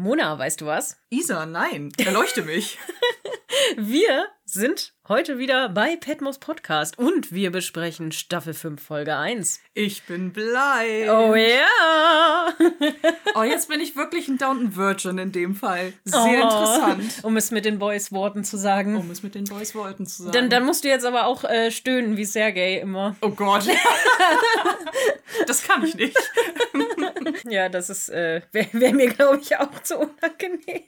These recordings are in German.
Mona, weißt du was? Isa, nein, erleuchte mich. Wir sind heute wieder bei Petmos Podcast und wir besprechen Staffel 5, Folge 1. Ich bin blind. Oh ja! Oh, jetzt bin ich wirklich ein Downton Virgin in dem Fall. Sehr oh, interessant. Um es mit den Boys Worten zu sagen. Um es mit den Boys Worten zu sagen. Dann, dann musst du jetzt aber auch äh, stöhnen wie Sergei immer. Oh Gott. das kann ich nicht. Ja, das ist, äh, wäre wär mir, glaube ich, auch zu unangenehm.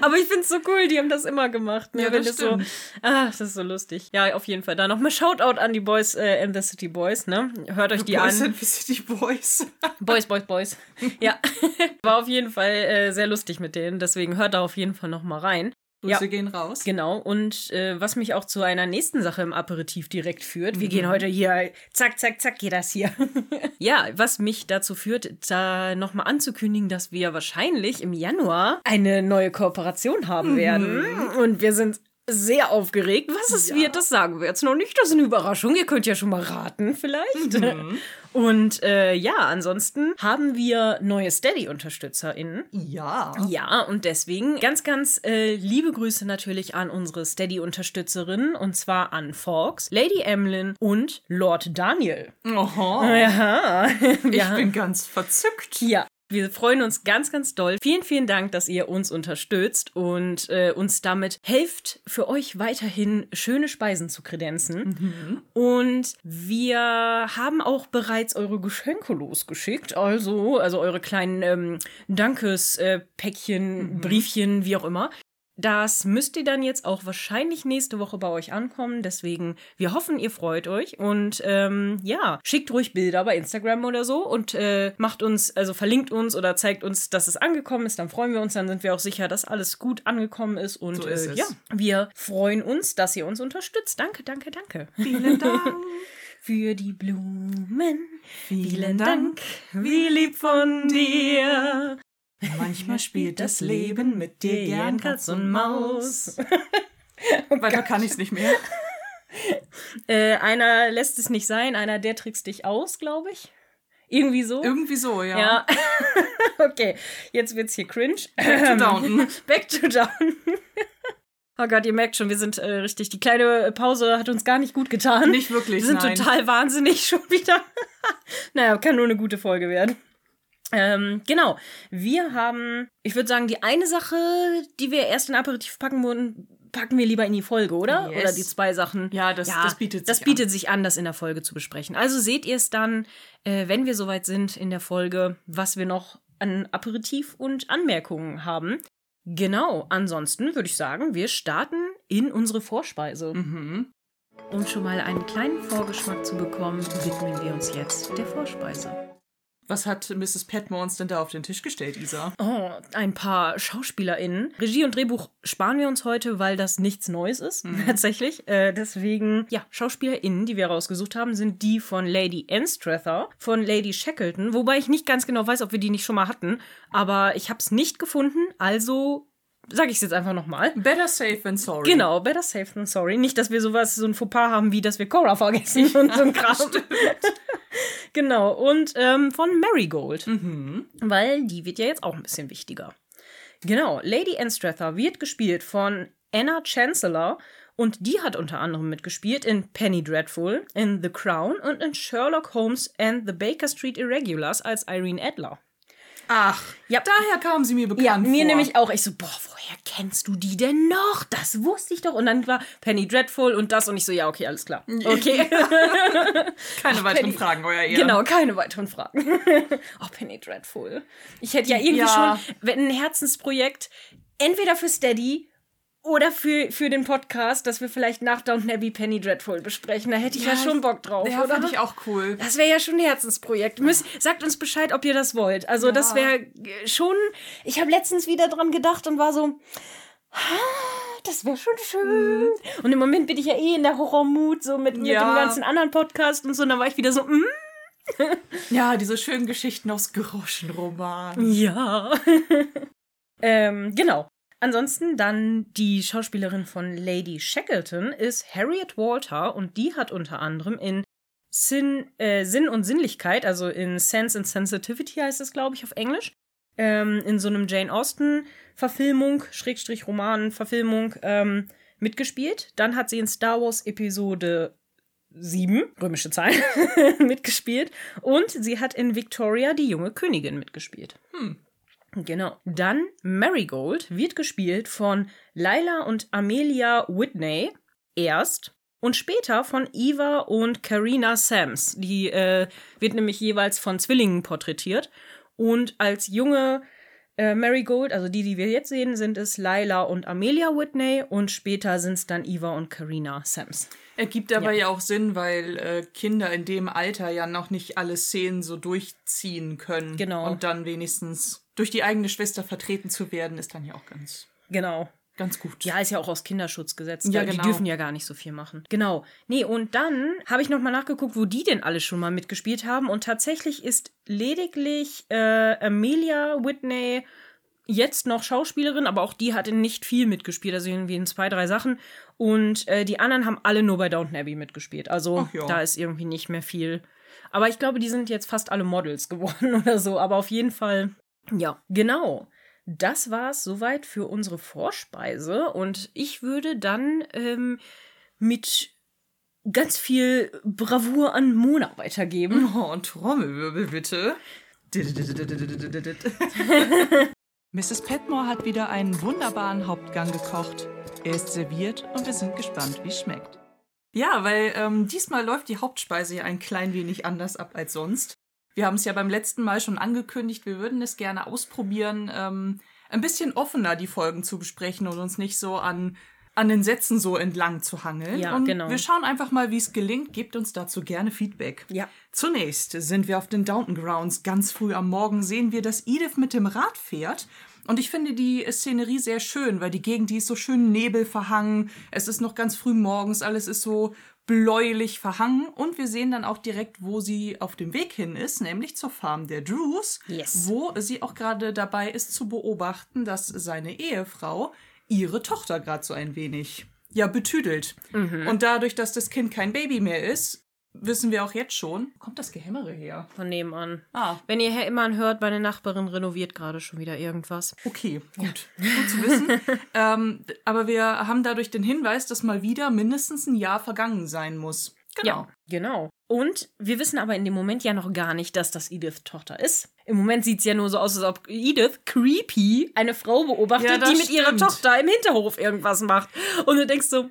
Aber ich finde es so cool, die haben das immer gemacht. Ne? Ja, das, das so, ah, das ist so lustig. Ja, auf jeden Fall. Da nochmal Shoutout an die Boys äh, in the City Boys, ne? Hört euch die Boys an. Boys in the City Boys. Boys, Boys, Boys. Ja. War auf jeden Fall äh, sehr lustig mit denen. Deswegen hört da auf jeden Fall nochmal rein. Grüße ja, gehen raus. Genau. Und äh, was mich auch zu einer nächsten Sache im Aperitif direkt führt. Wir mhm. gehen heute hier, zack, zack, zack, geht das hier. ja, was mich dazu führt, da nochmal anzukündigen, dass wir wahrscheinlich im Januar eine neue Kooperation haben mhm. werden. Und wir sind sehr aufgeregt. Was es ja. wird, das sagen wir jetzt noch nicht. Das ist eine Überraschung. Ihr könnt ja schon mal raten, vielleicht. Mhm. Und äh, ja, ansonsten haben wir neue Steady-UnterstützerInnen. Ja. Ja, und deswegen ganz, ganz äh, liebe Grüße natürlich an unsere Steady-Unterstützerinnen. Und zwar an Fox, Lady Emlyn und Lord Daniel. Oho. Ja. ich bin ganz verzückt. Ja, wir freuen uns ganz, ganz doll. Vielen, vielen Dank, dass ihr uns unterstützt und äh, uns damit helft, für euch weiterhin schöne Speisen zu kredenzen. Mhm. Und wir haben auch bereits eure Geschenke losgeschickt. Also, also eure kleinen ähm, Dankespäckchen, mhm. Briefchen, wie auch immer. Das müsst ihr dann jetzt auch wahrscheinlich nächste Woche bei euch ankommen. Deswegen, wir hoffen, ihr freut euch. Und ähm, ja, schickt ruhig Bilder bei Instagram oder so und äh, macht uns, also verlinkt uns oder zeigt uns, dass es angekommen ist. Dann freuen wir uns, dann sind wir auch sicher, dass alles gut angekommen ist. Und so ist äh, ja, wir freuen uns, dass ihr uns unterstützt. Danke, danke, danke. Vielen Dank. Für die Blumen. Vielen Dank. Wie lieb von dir. Manchmal spielt das Leben mit dir gern Katz und Maus. oh Weiter kann ich es nicht mehr. Äh, einer lässt es nicht sein, einer der trickst dich aus, glaube ich. Irgendwie so? Irgendwie so, ja. Ja. okay, jetzt wird's hier cringe. Back to down. Back to down. Oh Gott, ihr merkt schon, wir sind äh, richtig. Die kleine Pause hat uns gar nicht gut getan. Nicht wirklich. Wir sind nein. total wahnsinnig schon wieder. naja, kann nur eine gute Folge werden. Ähm, genau. Wir haben, ich würde sagen, die eine Sache, die wir erst in Aperitif packen würden, packen wir lieber in die Folge, oder? Yes. Oder die zwei Sachen. Ja, das, ja, das bietet sich Das bietet an. sich an, das in der Folge zu besprechen. Also seht ihr es dann, äh, wenn wir soweit sind in der Folge, was wir noch an Aperitif und Anmerkungen haben. Genau, ansonsten würde ich sagen, wir starten in unsere Vorspeise. Mhm. Um schon mal einen kleinen Vorgeschmack zu bekommen, widmen wir uns jetzt der Vorspeise. Was hat Mrs. Petmore uns denn da auf den Tisch gestellt, Isa? Oh, ein paar SchauspielerInnen. Regie und Drehbuch sparen wir uns heute, weil das nichts Neues ist, mhm. tatsächlich. Äh, deswegen, ja, SchauspielerInnen, die wir rausgesucht haben, sind die von Lady Anstrather, von Lady Shackleton, wobei ich nicht ganz genau weiß, ob wir die nicht schon mal hatten, aber ich habe es nicht gefunden, also sag ich es jetzt einfach nochmal. Better safe than sorry. Genau, better safe than sorry. Nicht, dass wir sowas, so ein Fauxpas haben, wie dass wir Cora vergessen und so ein Kram. genau, und ähm, von Marigold. Mhm. Weil die wird ja jetzt auch ein bisschen wichtiger. Genau, Lady Anstrather wird gespielt von Anna Chancellor und die hat unter anderem mitgespielt in Penny Dreadful, in The Crown und in Sherlock Holmes and the Baker Street Irregulars als Irene Adler. Ach, ja. daher kamen sie mir bekannt Ja, mir vor. nämlich auch. Ich so, boah, woher kennst du die denn noch? Das wusste ich doch. Und dann war Penny Dreadful und das und ich so, ja, okay, alles klar. Okay. keine Ach, weiteren Penny. Fragen, euer Ehren. Genau, keine weiteren Fragen. oh, Penny Dreadful. Ich hätte ja irgendwie ja. schon ein Herzensprojekt entweder für Steady oder für, für den Podcast, dass wir vielleicht nach Downton Abbey Penny Dreadful besprechen. Da hätte ich ja, ja schon Bock drauf. Ja, finde ich auch cool. Das wäre ja schon ein Herzensprojekt. Müsst, sagt uns Bescheid, ob ihr das wollt. Also, ja. das wäre schon. Ich habe letztens wieder dran gedacht und war so. Das wäre schon schön. Mhm. Und im Moment bin ich ja eh in der Horrormut, so mit, mit dem ganzen anderen Podcast und so. Und dann war ich wieder so, mm. ja, diese schönen Geschichten aus Groschenroman. Ja. ähm, genau. Ansonsten dann die Schauspielerin von Lady Shackleton ist Harriet Walter und die hat unter anderem in Sin, äh, Sinn und Sinnlichkeit, also in Sense and Sensitivity heißt es, glaube ich, auf Englisch, ähm, in so einem Jane Austen-Verfilmung, Schrägstrich Roman-Verfilmung, ähm, mitgespielt. Dann hat sie in Star Wars Episode 7, römische Zahl, mitgespielt. Und sie hat in Victoria die junge Königin mitgespielt. Hm. Genau. Dann Marigold wird gespielt von Lila und Amelia Whitney erst und später von Eva und Karina Sams. Die äh, wird nämlich jeweils von Zwillingen porträtiert. Und als junge äh, Marigold, also die, die wir jetzt sehen, sind es Lila und Amelia Whitney und später sind es dann Eva und Karina Sams. Ergibt aber ja. ja auch Sinn, weil äh, Kinder in dem Alter ja noch nicht alle Szenen so durchziehen können. Genau. Und dann wenigstens durch die eigene Schwester vertreten zu werden, ist dann ja auch ganz. Genau. Ganz gut. Ja, ist ja auch aus Kinderschutzgesetz. Ja, Die genau. dürfen ja gar nicht so viel machen. Genau. Nee, und dann habe ich nochmal nachgeguckt, wo die denn alle schon mal mitgespielt haben. Und tatsächlich ist lediglich äh, Amelia Whitney jetzt noch Schauspielerin, aber auch die hatte nicht viel mitgespielt, also irgendwie in zwei, drei Sachen. Und äh, die anderen haben alle nur bei Downton Abbey mitgespielt. Also da ist irgendwie nicht mehr viel. Aber ich glaube, die sind jetzt fast alle Models geworden oder so. Aber auf jeden Fall, ja, genau. Das war's soweit für unsere Vorspeise. Und ich würde dann ähm, mit ganz viel Bravour an Mona weitergeben. Oh, und Trommelwirbel bitte. Mrs. Petmore hat wieder einen wunderbaren Hauptgang gekocht. Er ist serviert und wir sind gespannt, wie es schmeckt. Ja, weil ähm, diesmal läuft die Hauptspeise ja ein klein wenig anders ab als sonst. Wir haben es ja beim letzten Mal schon angekündigt, wir würden es gerne ausprobieren, ähm, ein bisschen offener die Folgen zu besprechen und uns nicht so an, an den Sätzen so entlang zu hangeln. Ja, und genau. Wir schauen einfach mal, wie es gelingt. Gebt uns dazu gerne Feedback. Ja. Zunächst sind wir auf den Downton Grounds. Ganz früh am Morgen sehen wir, dass Edith mit dem Rad fährt. Und ich finde die Szenerie sehr schön, weil die Gegend, die ist so schön nebelverhangen. Es ist noch ganz früh morgens, alles ist so bläulich verhangen. Und wir sehen dann auch direkt, wo sie auf dem Weg hin ist, nämlich zur Farm der Drews, Yes. wo sie auch gerade dabei ist zu beobachten, dass seine Ehefrau ihre Tochter gerade so ein wenig ja betüdelt. Und dadurch, dass das Kind kein Baby mehr ist, wissen wir auch jetzt schon, kommt das Gehämmere her. Von nebenan. Ah. Wenn ihr immer hört, meine Nachbarin renoviert gerade schon wieder irgendwas. Okay, gut. Gut zu wissen. ähm, aber wir haben dadurch den Hinweis, dass mal wieder mindestens ein Jahr vergangen sein muss. Genau. Ja, genau. Und wir wissen aber in dem Moment ja noch gar nicht, dass das Edith Tochter ist. Im Moment sieht es ja nur so aus, als ob Edith, creepy, eine Frau beobachtet, Ja, die mit ihrer stimmt. Tochter im Hinterhof irgendwas macht. Und du denkst so,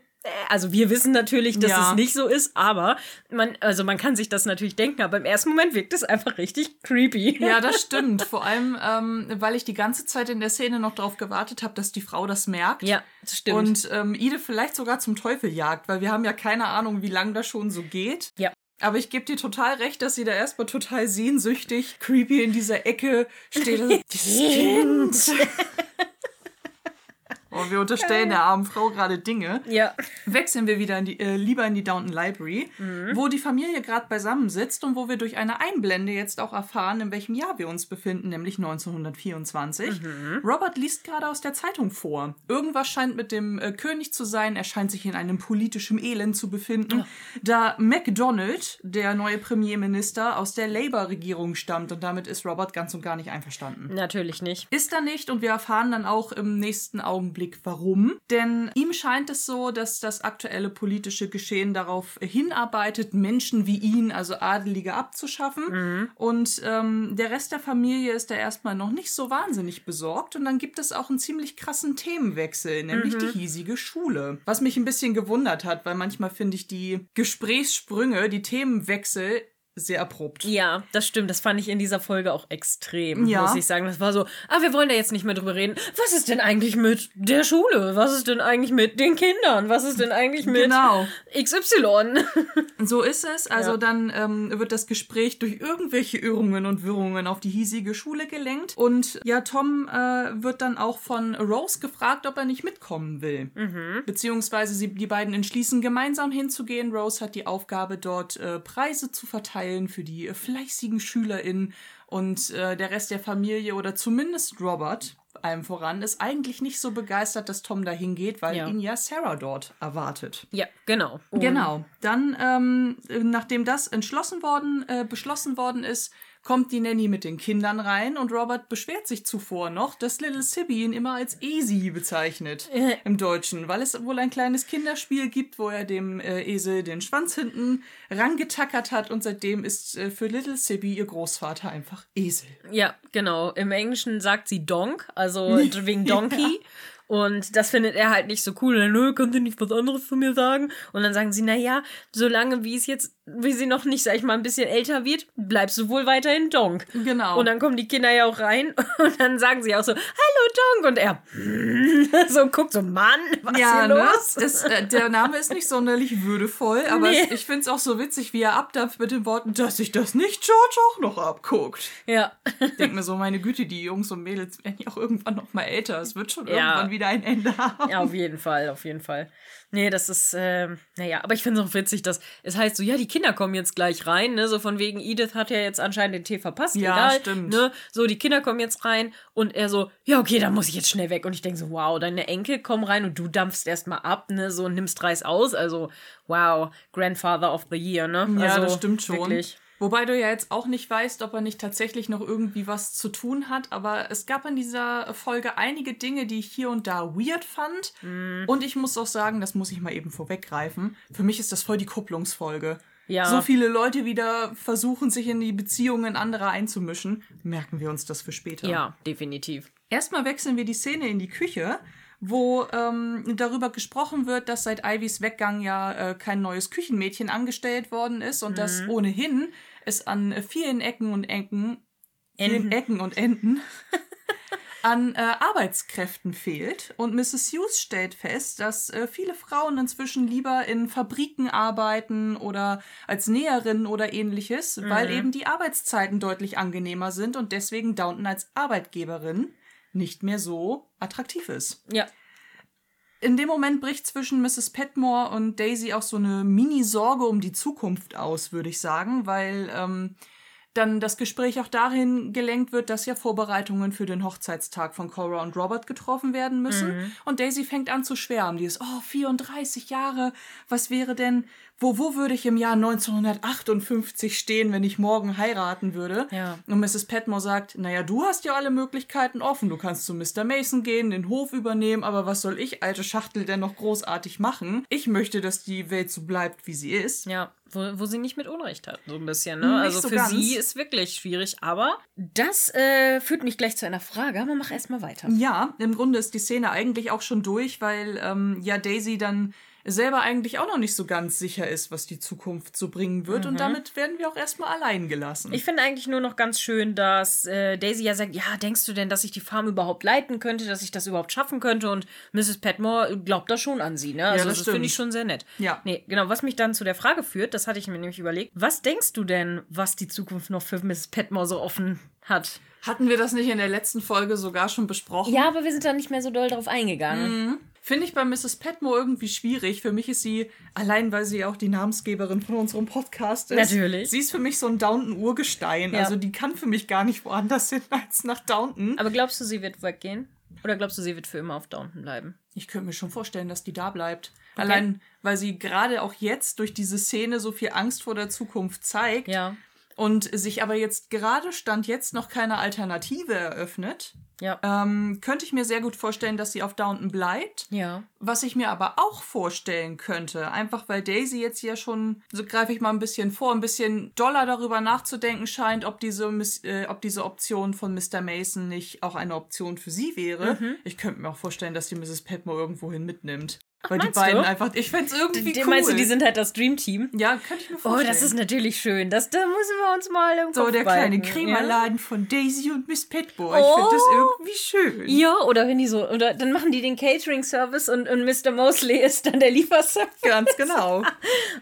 also wir wissen natürlich, dass Ja. es nicht so ist, aber man, also man kann sich das natürlich denken, aber im ersten Moment wirkt es einfach richtig creepy. Ja, das stimmt. Vor allem, ähm, weil ich die ganze Zeit in der Szene noch darauf gewartet habe, dass die Frau das merkt. Ja, das stimmt. Und ähm, Ide vielleicht sogar zum Teufel jagt, weil wir haben ja keine Ahnung, wie lange das schon so geht. ja. Aber ich gebe dir total recht, dass sie da erstmal total sehnsüchtig, creepy in dieser Ecke steht. Kind. Oh, wir unterstellen der armen Frau gerade Dinge. Ja. Wechseln wir wieder in die, äh, lieber in die Downton Library, wo die Familie gerade beisammen sitzt und wo wir durch eine Einblende jetzt auch erfahren, in welchem Jahr wir uns befinden, nämlich 1924. Robert liest gerade aus der Zeitung vor. Irgendwas scheint mit dem äh, König zu sein. Er scheint sich in einem politischen Elend zu befinden, da MacDonald, der neue Premierminister, aus der Labour-Regierung stammt und damit ist Robert ganz und gar nicht einverstanden. Natürlich nicht. Ist er nicht und wir erfahren dann auch im nächsten Augenblick warum. Denn ihm scheint es so, dass das aktuelle politische Geschehen darauf hinarbeitet, Menschen wie ihn, also Adelige, abzuschaffen. Und ähm, der Rest der Familie ist da erstmal noch nicht so wahnsinnig besorgt. Und dann gibt es auch einen ziemlich krassen Themenwechsel, nämlich die hiesige Schule. Was mich ein bisschen gewundert hat, weil manchmal finde ich die Gesprächssprünge, die Themenwechsel sehr abrupt. Ja, das stimmt. Das fand ich in dieser Folge auch extrem, Ja. muss ich sagen. Das war so, ah, wir wollen da jetzt nicht mehr drüber reden. Was ist denn eigentlich mit der Schule? Was ist denn eigentlich mit den Kindern? Was ist denn eigentlich mit Genau. XY? So ist es. Also Ja. dann ähm, wird das Gespräch durch irgendwelche Irrungen und Wirrungen auf die hiesige Schule gelenkt. Und ja, Tom äh, wird dann auch von Rose gefragt, ob er nicht mitkommen will. Beziehungsweise sie, die beiden entschließen, gemeinsam hinzugehen. Rose hat die Aufgabe, dort äh, Preise zu verteilen für die fleißigen SchülerInnen. Und äh, der Rest der Familie oder zumindest Robert allem voran, ist eigentlich nicht so begeistert, dass Tom dahin geht, weil Ja. ihn ja Sarah dort erwartet. Ja, genau. Und Genau. Dann, ähm, nachdem das entschlossen worden, äh, beschlossen worden ist, kommt die Nanny mit den Kindern rein und Robert beschwert sich zuvor noch, dass Little Sibby ihn immer als Easy bezeichnet Äh. im Deutschen, weil es wohl ein kleines Kinderspiel gibt, wo er dem äh, Esel den Schwanz hinten rangetackert hat und seitdem ist äh, für Little Sibby ihr Großvater einfach Esel. Ja, genau. Im Englischen sagt sie Donk, also wegen Donkey. Und das findet er halt nicht so cool. Nö, könnt ihr nicht was anderes zu mir sagen? Und dann sagen sie, na ja, solange wie es jetzt, wie sie noch nicht, sag ich mal, ein bisschen älter wird, bleibst du wohl weiterhin Donk. Genau. Und dann kommen die Kinder ja auch rein und dann sagen sie auch so, hallo Donk. Und er so guckt so, Mann, was ja, hier ne? los? Es, äh, der Name ist nicht sonderlich würdevoll, aber Nee. es, ich finde es auch so witzig, wie er abdampft mit den Worten, dass sich das nicht George auch noch abguckt. Ja. Ich denke mir so, meine Güte, die Jungs und Mädels werden ja auch irgendwann noch mal älter. Es wird schon Ja. irgendwann wieder ein Ende haben. Ja, auf jeden Fall, auf jeden Fall. Nee, das ist, ähm, naja, aber ich finde es auch witzig, dass es heißt so, ja, die Kinder kommen jetzt gleich rein, ne, so von wegen, Edith hat ja jetzt anscheinend den Tee verpasst, Ja, egal, stimmt. ne, so, die Kinder kommen jetzt rein und er so, ja, okay, dann muss ich jetzt schnell weg und ich denke so, wow, deine Enkel kommen rein und du dampfst erstmal ab, ne, so, und nimmst Reis aus, also, wow, Grandfather of the Year, ne, Ja, also, das stimmt schon. Wirklich. Wobei du ja jetzt auch nicht weißt, ob er nicht tatsächlich noch irgendwie was zu tun hat. Aber es gab in dieser Folge einige Dinge, die ich hier und da weird fand. Mhm. Und ich muss auch sagen, das muss ich mal eben vorweggreifen. Für mich ist das voll die Kupplungsfolge. Ja. So viele Leute wieder versuchen, sich in die Beziehungen anderer einzumischen. Merken wir uns das für später. Ja, definitiv. Erstmal wechseln wir die Szene in die Küche, wo ähm, darüber gesprochen wird, dass seit Ivys Weggang ja äh, kein neues Küchenmädchen angestellt worden ist und dass ohnehin es an äh, vielen Ecken und Ecken, Enden. Ecken und Enden an äh, Arbeitskräften fehlt. Und Mrs. Hughes stellt fest, dass äh, viele Frauen inzwischen lieber in Fabriken arbeiten oder als Näherin oder ähnliches, weil eben die Arbeitszeiten deutlich angenehmer sind und deswegen Downton als Arbeitgeberin nicht mehr so attraktiv ist. Ja. In dem Moment bricht zwischen Mrs. Petmore und Daisy auch so eine Mini-Sorge um die Zukunft aus, würde ich sagen, weil ähm, dann das Gespräch auch dahin gelenkt wird, dass ja Vorbereitungen für den Hochzeitstag von Cora und Robert getroffen werden müssen. Und Daisy fängt an zu schwärmen. Die ist, oh, 34 Jahre, was wäre denn, wo, wo würde ich im Jahr 1958 stehen, wenn ich morgen heiraten würde? Ja. Und Mrs. Petmore sagt, naja, du hast ja alle Möglichkeiten offen. Du kannst zu Mr. Mason gehen, den Hof übernehmen, aber was soll ich, alte Schachtel, denn noch großartig machen? Ich möchte, dass die Welt so bleibt, wie sie ist. Ja, wo, wo sie nicht mit Unrecht hat, so ein bisschen. Ne? Nicht also so für ganz. sie ist wirklich schwierig, aber das äh, führt mich gleich zu einer Frage, aber mach erstmal weiter. Ja, im Grunde ist die Szene eigentlich auch schon durch, weil ähm, ja Daisy dann selber eigentlich auch noch nicht so ganz sicher ist, was die Zukunft so bringen wird. Und damit werden wir auch erstmal allein gelassen. Ich finde eigentlich nur noch ganz schön, dass äh, Daisy ja sagt, ja, denkst du denn, dass ich die Farm überhaupt leiten könnte, dass ich das überhaupt schaffen könnte? Und Mrs. Petmore glaubt da schon an sie, ne? Also das das, finde ich schon sehr nett. Ja. Nee, genau, was mich dann zu der Frage führt, das hatte ich mir nämlich überlegt. Was denkst du denn, was die Zukunft noch für Mrs. Petmore so offen hat? Hatten wir das nicht in der letzten Folge sogar schon besprochen? Ja, aber wir sind da nicht mehr so doll drauf eingegangen. Finde ich bei Mrs. Petmore irgendwie schwierig. Für mich ist sie, allein weil sie auch die Namensgeberin von unserem Podcast ist. Natürlich. Sie ist für mich so ein Downton-Urgestein. Ja. Also die kann für mich gar nicht woanders hin als nach Downton. Aber glaubst du, sie wird weggehen? Oder glaubst du, sie wird für immer auf Downton bleiben? Ich könnte mir schon vorstellen, dass die da bleibt. Allein, weil sie gerade auch jetzt durch diese Szene so viel Angst vor der Zukunft zeigt. Ja. Und sich aber jetzt gerade Stand jetzt noch keine Alternative eröffnet. Ja. Ähm, könnte ich mir sehr gut vorstellen, dass sie auf Downton bleibt. Ja. Was ich mir aber auch vorstellen könnte, einfach weil Daisy jetzt ja schon, so greife ich mal ein bisschen vor, ein bisschen doller darüber nachzudenken scheint, ob diese, Miss- äh, ob diese Option von Mr. Mason nicht auch eine Option für sie wäre. Mhm. Ich könnte mir auch vorstellen, dass die Mrs. Petmore irgendwohin mitnimmt. Weil die beiden du? einfach, ich fände es irgendwie Die, cool. Meinst du, die sind halt das Dream Team? ja, könnte ich mir Oh, vorstellen. das ist natürlich schön. Das, da müssen wir uns mal im so Kopf der kleine Krämerladen von Daisy und Miss. Ich Oh. finde das irgendwie schön. Ja? ja, oder wenn die so, oder dann machen die den Catering-Service und, und Mr. Mosley ist dann der Lieferservice. Ganz genau.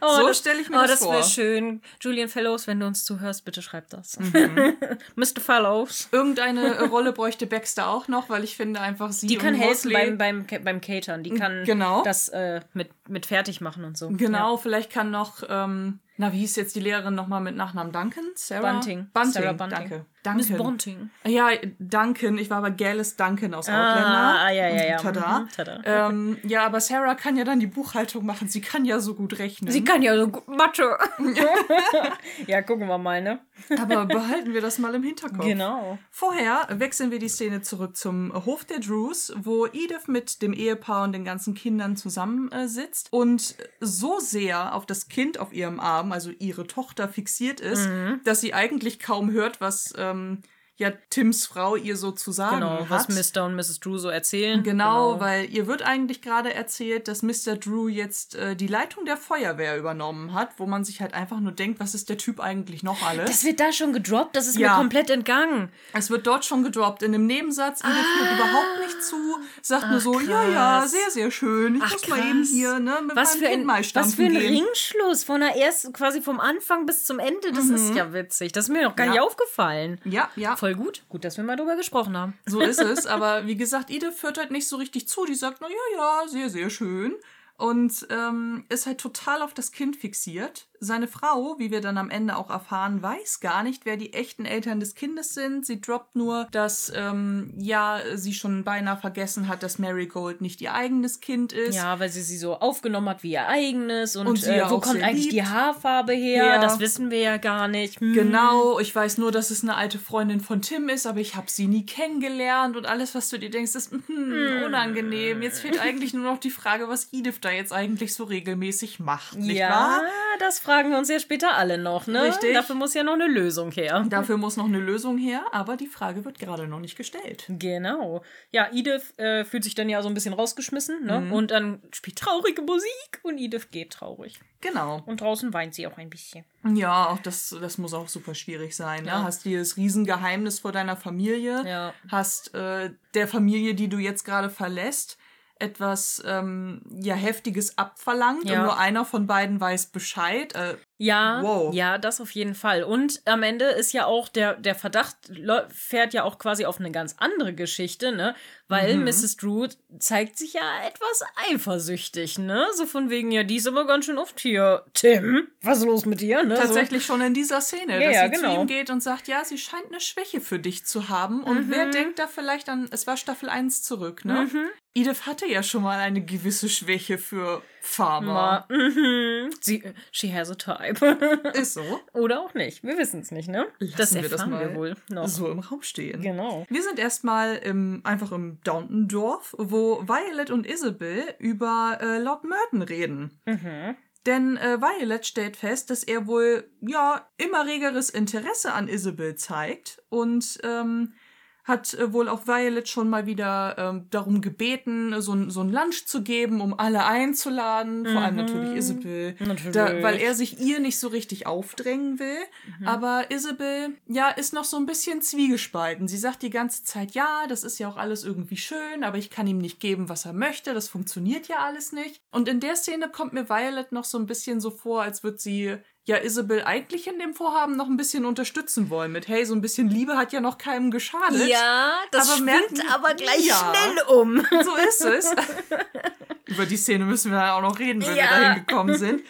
Oh, so das- stelle ich mir oh, das, das vor. wäre schön. Julian Fellows, wenn du uns zuhörst, bitte schreib das. Mhm. Mr. Fellows. Irgendeine Rolle bräuchte Baxter auch noch, weil ich finde einfach sie Die kann und helfen beim, beim, beim Catern. Die kann Genau. Das äh, mit, mit fertig machen und so. Genau, vielleicht kann noch ähm, Na, wie hieß jetzt die Lehrerin nochmal mit Nachnamen Duncan? Sarah? Bunting. Bunting, Sarah Bunting. danke. Miss Duncan. Bunting. Ja, Duncan. Ich war aber Gales Duncan aus Outlander. Ah, ja, ja, ja. Tada. Mhm, tada. Ähm, ja, aber Sarah kann ja dann die Buchhaltung machen. Sie kann ja so gut rechnen. Sie kann ja so gut Mathe. ja, gucken wir mal, ne? aber behalten wir das mal im Hinterkopf. Genau. Vorher wechseln wir die Szene zurück zum Hof der Drews, wo Edith mit dem Ehepaar und den ganzen Kindern zusammensitzt und so sehr auf das Kind auf ihrem Arm, also ihre Tochter, fixiert ist, Mhm. dass sie eigentlich kaum hört, was ähm, ja Tims Frau ihr so zu sagen Genau, hat. was Mr. und Mrs. Drew so erzählen. Genau, weil ihr wird eigentlich gerade erzählt, dass Mr. Drew jetzt äh, die Leitung der Feuerwehr übernommen hat, wo man sich halt einfach nur denkt, was ist der Typ eigentlich noch alles? Das wird da schon gedroppt, das ist Ja. mir komplett entgangen. Es wird dort schon gedroppt. In einem Nebensatz, Edith hört überhaupt nicht zu, sagt nur so, ja, ja, Ah. krass. sehr, sehr schön. Ich Ach, muss mal eben krass. hier ne, mit Was meinem für, ein, mal was stampfen für ein gehen. Ringschluss von der ersten, quasi vom Anfang bis zum Ende. Das ist ja witzig. Das ist mir noch gar Mhm. Ja. nicht aufgefallen. Ja, ja, Voll gut. Gut, dass wir mal drüber gesprochen haben. so ist es. Aber wie gesagt, Edith hört halt nicht so richtig zu. Die sagt nur, ja, ja, sehr, sehr schön. Und ähm, ist halt total auf das Kind fixiert. Seine Frau, wie wir dann am Ende auch erfahren, weiß gar nicht, wer die echten Eltern des Kindes sind. Sie droppt nur, dass ähm, ja sie schon beinahe vergessen hat, dass Marigold nicht ihr eigenes Kind ist. Ja, weil sie sie so aufgenommen hat wie ihr eigenes. Und, Und äh, ja wo kommt eigentlich die liebt. Haarfarbe her? Ja. Das wissen wir ja gar nicht. Hm. Genau, ich weiß nur, dass es eine alte Freundin von Tim ist, aber ich habe sie nie kennengelernt und alles, was du dir denkst, ist hm, unangenehm. Jetzt fehlt eigentlich nur noch die Frage, was Edith da jetzt eigentlich so regelmäßig macht, nicht ja, wahr? das fragen wir uns ja später alle noch, ne? Richtig. Dafür muss ja noch eine Lösung her. Dafür muss noch eine Lösung her, aber die Frage wird gerade noch nicht gestellt. Genau. Ja, Edith äh, fühlt sich dann ja so ein bisschen rausgeschmissen, ne? Mhm. Und dann spielt traurige Musik und Edith geht traurig. Genau. Und draußen weint sie auch ein bisschen. Ja, auch das, das muss auch super schwierig sein. Ne? Ja. Hast dieses Riesengeheimnis vor deiner Familie, Ja. hast äh, der Familie, die du jetzt gerade verlässt, etwas ähm, ja heftiges abverlangt Ja. und nur einer von beiden weiß Bescheid. Äh, Ja, Wow. ja, das auf jeden Fall. Und am Ende ist ja auch der, der Verdacht fährt ja auch quasi auf eine ganz andere Geschichte, ne? Weil Mhm. Mrs. Drew zeigt sich ja etwas eifersüchtig, ne? So von wegen, ja, die ist aber ganz schön oft hier. Tim, was ist los mit dir, ne? tatsächlich schon in dieser Szene, Ja, dass ja, sie genau. zu ihm geht und sagt, ja, sie scheint eine Schwäche für dich zu haben. Und Mhm. wer denkt da vielleicht an, es war Staffel 1 zurück, ne? Edith hatte ja schon mal eine gewisse Schwäche für So. Farmer. Mhm. Sie, she has a type. Ist so. Oder auch nicht. Wir wissen es nicht, ne? Lassen wir das mal wir wohl noch. so im Raum stehen. Genau. Wir sind erstmal im, einfach im Downton-Dorf, wo Violet und Isabel über äh, Lord Merton reden. Mhm. Denn äh, Violet stellt fest, dass er wohl ja immer regeres Interesse an Isabel zeigt und ähm, hat äh, wohl auch Violet schon mal wieder ähm, darum gebeten, so, ein- so ein Lunch zu geben, um alle einzuladen, vor allem natürlich Isabel, Mhm. Natürlich. da, weil er sich ihr nicht so richtig aufdrängen will. Mhm. Aber Isabel, ja, ist noch so ein bisschen zwiegespalten. Sie sagt die ganze Zeit, ja, das ist ja auch alles irgendwie schön, aber ich kann ihm nicht geben, was er möchte. Das funktioniert ja alles nicht. Und in der Szene kommt mir Violet noch so ein bisschen so vor, als würde sie ja Isabel eigentlich in dem Vorhaben noch ein bisschen unterstützen wollen. Mit, hey, so ein bisschen Liebe hat ja noch keinem geschadet. Ja, das Aber merken- aber gleich Ja. schnell um. So ist es. Über die Szene müssen wir dann auch noch reden, wenn Ja. wir dahin gekommen sind.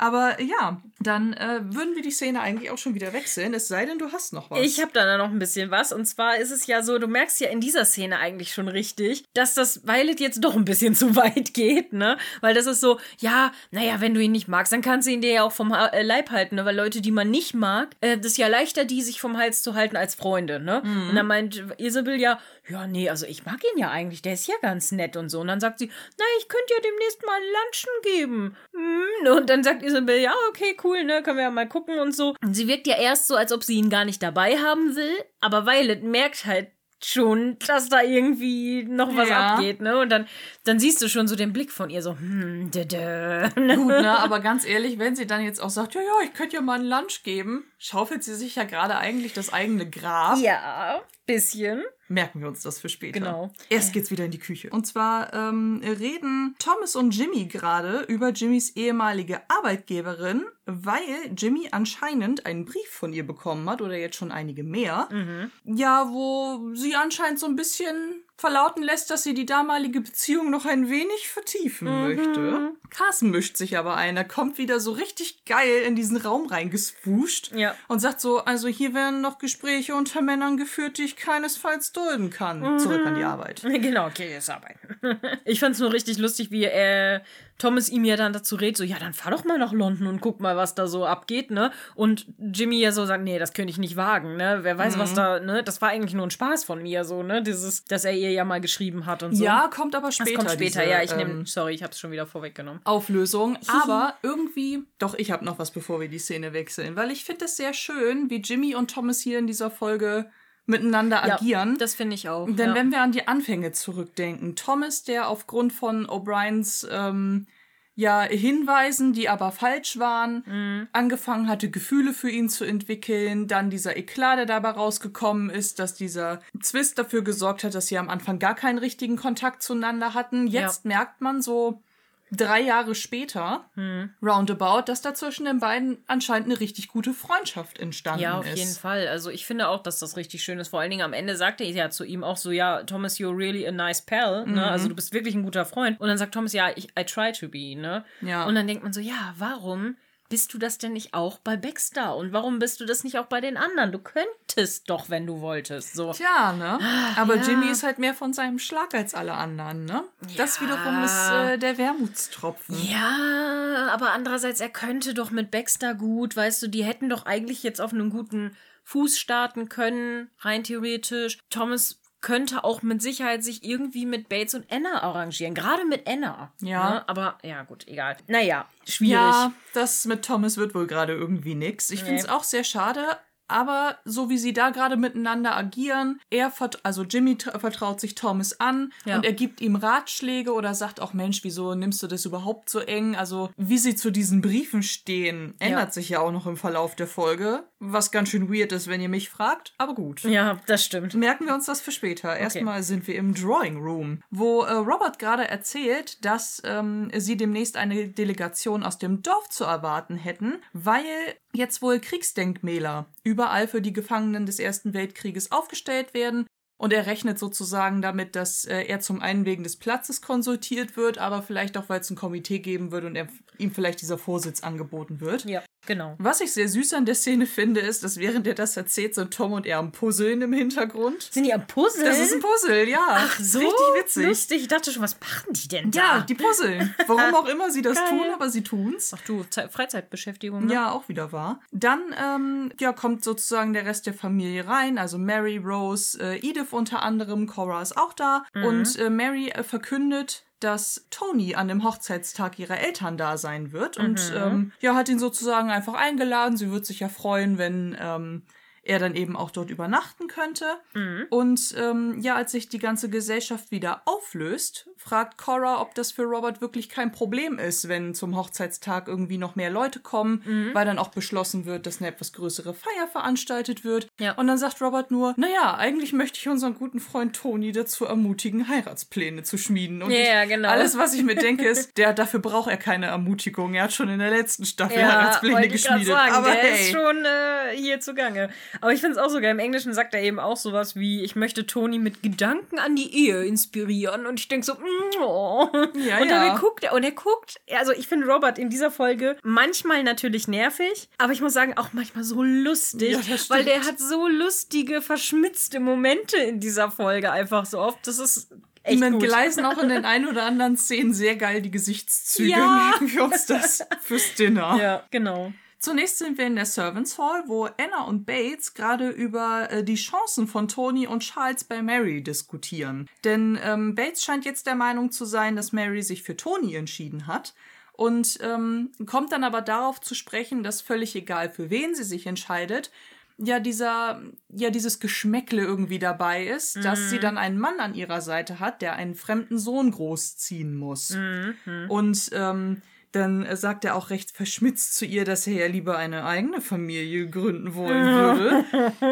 Aber ja, dann äh, würden wir die Szene eigentlich auch schon wieder wechseln, es sei denn, du hast noch was. Ich habe da noch ein bisschen was. Und zwar ist es ja so, du merkst ja in dieser Szene eigentlich schon richtig, dass das Violet jetzt doch ein bisschen zu weit geht, ne? Weil das ist so, ja, naja, wenn du ihn nicht magst, dann kannst du ihn dir ja auch vom äh, Leib halten, ne? Weil Leute, die man nicht mag, äh, das ist ja leichter, die sich vom Hals zu halten als Freunde, ne? Und dann meint Isabel ja, ja, nee, also ich mag ihn ja eigentlich, der ist ja ganz nett und so. Und dann sagt sie, na, ich könnte ja demnächst mal Lunchen geben. Hm. Und dann sagt Isabel, ja, okay, cool, ne, können wir ja mal gucken und so. Und sie wirkt ja erst so, als ob sie ihn gar nicht dabei haben will, aber Violet merkt halt schon, dass da irgendwie noch was Ja. abgeht, ne? Und dann, dann siehst du schon so den Blick von ihr so, hm, dä, dä. Gut, ne? Aber ganz ehrlich, wenn sie dann jetzt auch sagt, ja, ja, ich könnte ja mal einen Lunch geben, schaufelt sie sich ja gerade eigentlich das eigene Grab. Ja, bisschen. Merken wir uns das für später. Genau. Erst geht's wieder in die Küche. Und zwar ähm, reden Thomas und Jimmy gerade über Jimmys ehemalige Arbeitgeberin, weil Jimmy anscheinend einen Brief von ihr bekommen hat oder jetzt schon einige mehr. Mhm. Ja, wo sie anscheinend so ein bisschen verlauten lässt, dass sie die damalige Beziehung noch ein wenig vertiefen mhm. möchte. Carson mischt sich aber ein. Er kommt wieder so richtig geil in diesen Raum reingeswuscht ja. und sagt so, also hier werden noch Gespräche unter Männern geführt, die ich keinesfalls dulden kann. Mhm. Zurück an die Arbeit. Genau, okay, jetzt arbeiten. ich fand's nur richtig lustig, wie er Thomas ihm ja dann dazu redet, so, ja, dann fahr doch mal nach London und guck mal, was da so abgeht, ne? Und Jimmy ja so sagt, nee, das könnte ich nicht wagen, ne? Wer weiß, mhm. was da, ne? Das war eigentlich nur ein Spaß von mir, so, ne? Dieses, dass er ihr ja mal geschrieben hat und so. Ja, kommt aber später. Das kommt später, diese, ja, ich nehme, ähm, sorry, ich hab's schon wieder vorweggenommen. Auflösung, aber irgendwie, doch, ich hab noch was, bevor wir die Szene wechseln, weil ich finde es sehr schön, wie Jimmy und Thomas hier in dieser Folge miteinander agieren. Ja, das finde ich auch. Denn ja. wenn wir an die Anfänge zurückdenken, Thomas, der aufgrund von O'Briens ähm, ja Hinweisen, die aber falsch waren, mhm. angefangen hatte, Gefühle für ihn zu entwickeln, dann dieser Eklat, der dabei rausgekommen ist, dass dieser Zwist dafür gesorgt hat, dass sie am Anfang gar keinen richtigen Kontakt zueinander hatten. Jetzt ja. merkt man so, drei Jahre später, hm. roundabout, dass da zwischen den beiden anscheinend eine richtig gute Freundschaft entstanden ist. Ja, auf ist. jeden Fall. Also ich finde auch, dass das richtig schön ist. Vor allen Dingen am Ende sagt er ja zu ihm auch so, ja, Thomas, you're really a nice pal, ne? mhm. ne? Also du bist wirklich ein guter Freund. Und dann sagt Thomas, ja, ich, I try to be, ne? Ja. Und dann denkt man so, ja, warum bist du das denn nicht auch bei Baxter? Und warum bist du das nicht auch bei den anderen? Du könntest doch, wenn du wolltest. So. Tja, ne? Aber ja. Jimmy ist halt mehr von seinem Schlag als alle anderen, ne? Ja. Das wiederum ist äh, der Wermutstropfen. Ja, aber andererseits, er könnte doch mit Baxter gut, weißt du, die hätten doch eigentlich jetzt auf einem guten Fuß starten können, rein theoretisch. Thomas könnte auch mit Sicherheit sich irgendwie mit Bates und Anna arrangieren. Gerade mit Anna. Ja. Ne? Aber ja, gut, egal. Naja, schwierig. Ja, das mit Thomas wird wohl gerade irgendwie nix. Ich nee. finde es auch sehr schade, aber so wie sie da gerade miteinander agieren, er also Jimmy vertraut sich Thomas an ja. und er gibt ihm Ratschläge oder sagt auch Mensch, wieso nimmst du das überhaupt so eng? Also wie sie zu diesen Briefen stehen, ändert ja. sich ja auch noch im Verlauf der Folge, was ganz schön weird ist, wenn ihr mich fragt, aber gut. Ja, das stimmt. Merken wir uns das für später. Okay. Erstmal sind wir im Drawing Room, wo äh, Robert gerade erzählt, dass ähm, sie demnächst eine Delegation aus dem Dorf zu erwarten hätten, weil jetzt wohl Kriegsdenkmäler überall für die Gefangenen des Ersten Weltkrieges aufgestellt werden und er rechnet sozusagen damit, dass äh, er zum einen wegen des Platzes konsultiert wird, aber vielleicht auch, weil es ein Komitee geben wird und er, ihm vielleicht dieser Vorsitz angeboten wird. Ja, genau. Was ich sehr süß an der Szene finde, ist, dass während er das erzählt, sind Tom und er am Puzzeln im Hintergrund. Sind die am Puzzeln? Das ist ein Puzzle, ja. Ach so, richtig witzig. lustig. Ich dachte schon, was machen die denn da? Ja, die puzzeln. Warum auch immer sie das Geil. tun, aber sie tun's. Ach du, Ze Freizeitbeschäftigung. Ne? Ja, auch wieder wahr. Dann ähm, ja, kommt sozusagen der Rest der Familie rein, also Mary, Rose, äh, Edith unter anderem, Cora ist auch da. Mhm. Und äh, Mary äh, verkündet, dass Tony an dem Hochzeitstag ihrer Eltern da sein wird. Mhm. Und ähm, ja, hat ihn sozusagen einfach eingeladen. Sie wird sich ja freuen, wenn ähm, er dann eben auch dort übernachten könnte. Mhm. Und ähm, ja, als sich die ganze Gesellschaft wieder auflöst, fragt Cora, ob das für Robert wirklich kein Problem ist, wenn zum Hochzeitstag irgendwie noch mehr Leute kommen, mhm. weil dann auch beschlossen wird, dass eine etwas größere Feier veranstaltet wird. Ja. Und dann sagt Robert nur, naja, eigentlich möchte ich unseren guten Freund Tony dazu ermutigen, Heiratspläne zu schmieden. Und ja, ich, genau. alles, was ich mir denke, ist, der, dafür braucht er keine Ermutigung. Er hat schon in der letzten Staffel ja, Heiratspläne geschmiedet. Sagen, aber der hey. ist schon äh, hier zugange. Aber ich finde es auch sogar, im Englischen sagt er eben auch sowas wie, ich möchte Toni mit Gedanken an die Ehe inspirieren. Und ich denke so, mm, oh. Ja, und dann ja. guckt er, und er guckt, also ich finde Robert in dieser Folge manchmal natürlich nervig, aber ich muss sagen, auch manchmal so lustig, ja, weil der hat so lustige, verschmitzte Momente in dieser Folge einfach so oft. Das ist Echt Man gleisen auch in den ein oder anderen Szenen sehr geil die Gesichtszüge. Ja. Merken wir uns das fürs Dinner. Ja, genau. Zunächst sind wir in der Servants Hall, wo Anna und Bates gerade über äh, die Chancen von Tony und Charles bei Mary diskutieren. Denn ähm, Bates scheint jetzt der Meinung zu sein, dass Mary sich für Tony entschieden hat und ähm, kommt dann aber darauf zu sprechen, dass völlig egal für wen sie sich entscheidet, ja dieser ja dieses Geschmäckle irgendwie dabei ist, mhm. dass sie mhm. dann einen Mann an ihrer Seite hat, der einen fremden Sohn großziehen muss. Mhm. Und ähm, dann sagt er auch recht verschmitzt zu ihr, dass er ja lieber eine eigene Familie gründen wollen würde.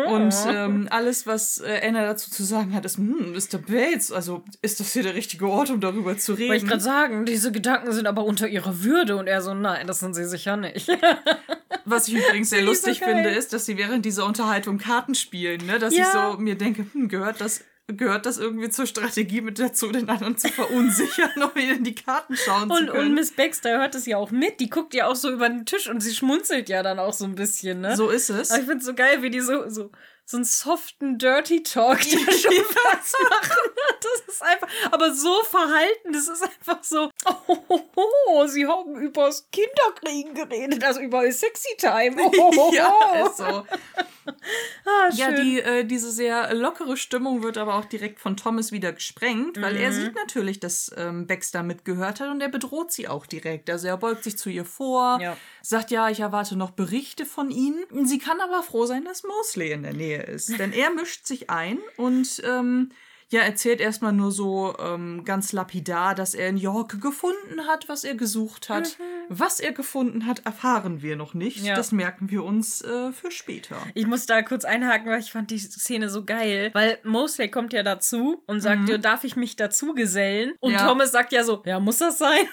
Und ähm, alles, was äh, Anna dazu zu sagen hat, ist, hm, Mr. Bates, also ist das hier der richtige Ort, um darüber zu reden? Wollte ich gerade sagen, diese Gedanken sind aber unter ihrer Würde. Und er so, nein, das sind sie sicher nicht. was ich übrigens sehr lustig finde, ist, dass sie während dieser Unterhaltung Karten spielen, ne? Dass ja. ich so mir denke, hm, gehört das gehört das irgendwie zur Strategie mit dazu, den anderen zu verunsichern, um wieder in die Karten schauen und, zu können. Und Miss Baxter hört es ja auch mit. Die guckt ja auch so über den Tisch und sie schmunzelt ja dann auch so ein bisschen, ne? So ist es. Aber ich finde es so geil, wie die so, so, so einen soften Dirty Talk die schon fast machen. Das ist einfach, aber so verhalten, das ist einfach so, oh, oh, oh sie haben übers Kinderkriegen geredet, also über Sexy Time. Oh, oh, ja, ist so. Ah, ja, die, äh, diese sehr lockere Stimmung wird aber auch direkt von Thomas wieder gesprengt, weil mhm. er sieht natürlich, dass ähm, Baxter mitgehört hat und er bedroht sie auch direkt. Also er beugt sich zu ihr vor, ja. sagt ja, ich erwarte noch Berichte von ihnen. Sie kann aber froh sein, dass Mosley in der Nähe ist, denn er mischt sich ein und ähm, ja, erzählt erstmal nur so ähm, ganz lapidar, dass er in York gefunden hat, was er gesucht hat. Mhm. Was er gefunden hat, erfahren wir noch nicht. Ja. Das merken wir uns äh, für später. Ich muss da kurz einhaken, weil ich fand die Szene so geil. Weil Mosley kommt ja dazu und sagt, mhm. darf ich mich dazu gesellen? Und ja. Thomas sagt ja so, ja, muss das sein?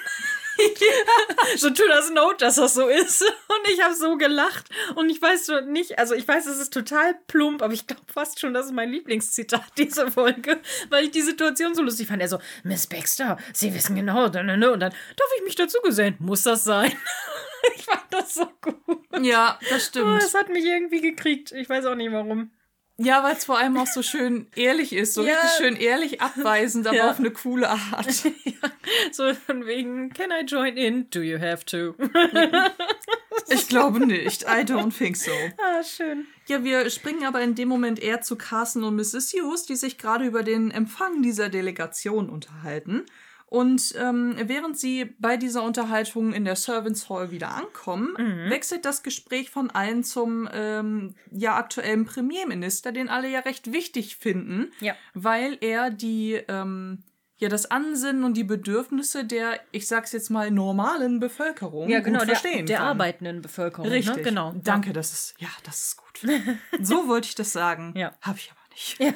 so to das note, dass das so ist. Und ich habe so gelacht. Und ich weiß schon nicht, also ich weiß, es ist total plump, aber ich glaube fast schon, das ist mein Lieblingszitat dieser Folge, weil ich die Situation so lustig fand. Er so, Miss Baxter, Sie wissen genau, und dann darf ich mich dazu gesellen. Muss das sein? ich fand das so gut. Ja, das stimmt. Oh, das hat mich irgendwie gekriegt. Ich weiß auch nicht warum. Ja, weil es vor allem auch so schön ehrlich ist, so ja. richtig schön ehrlich abweisend, aber ja. auf eine coole Art. ja. So von wegen, can I join in? Do you have to? ich glaube nicht. I don't think so. Ah, schön. Ja, wir springen aber in dem Moment eher zu Carson und Mrs. Hughes, die sich gerade über den Empfang dieser Delegation unterhalten. Und ähm, während sie bei dieser Unterhaltung in der Servants Hall wieder ankommen, mhm. wechselt das Gespräch von allen zum ähm, ja aktuellen Premierminister, den alle ja recht wichtig finden, ja. weil er die ähm, ja das Ansinnen und die Bedürfnisse der, ich sag's jetzt mal, normalen Bevölkerung ja, genau, gut verstehen. Der, der arbeitenden Bevölkerung. Ne? Richtig. Ne? Genau. Danke, das ist, ja, das ist gut. so wollte ich das sagen. Ja. Habe ich aber nicht. Ja.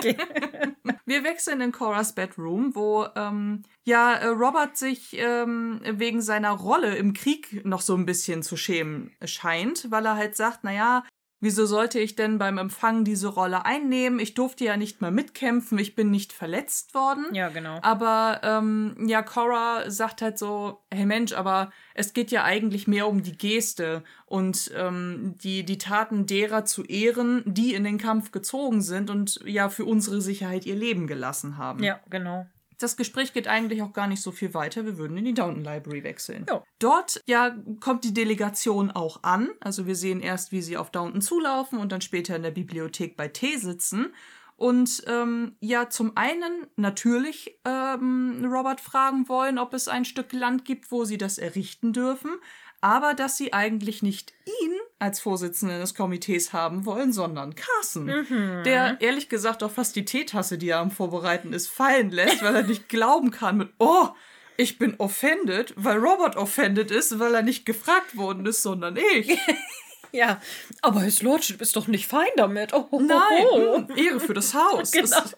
Okay. Wir wechseln in Coras Bedroom, wo ähm, ja äh, Robert sich ähm, wegen seiner Rolle im Krieg noch so ein bisschen zu schämen scheint, weil er halt sagt, naja, Wieso sollte ich denn beim Empfang diese Rolle einnehmen? Ich durfte ja nicht mal mitkämpfen, ich bin nicht verletzt worden. Ja, genau. Aber ähm, ja, Cora sagt halt so, hey Mensch, aber es geht ja eigentlich mehr um die Geste und ähm, die, die Taten derer zu ehren, die in den Kampf gezogen sind und ja für unsere Sicherheit ihr Leben gelassen haben. Ja, genau. Das Gespräch geht eigentlich auch gar nicht so viel weiter. Wir würden in die Downton Library wechseln. Jo. Dort ja kommt die Delegation auch an. Also wir sehen erst, wie sie auf Downton zulaufen und dann später in der Bibliothek bei Tee sitzen. Und ähm, ja, zum einen natürlich ähm, Robert fragen wollen, ob es ein Stück Land gibt, wo sie das errichten dürfen aber dass sie eigentlich nicht ihn als Vorsitzenden des Komitees haben wollen, sondern Carson, mhm. der ehrlich gesagt auch fast die Teetasse, die er am Vorbereiten ist, fallen lässt, weil er nicht glauben kann mit, oh, ich bin offended, weil Robert offended ist, weil er nicht gefragt worden ist, sondern ich. Ja, aber His Lordship ist doch nicht fein damit. Oh, oh, Nein, oh. Ehre für das Haus. Genau. Das,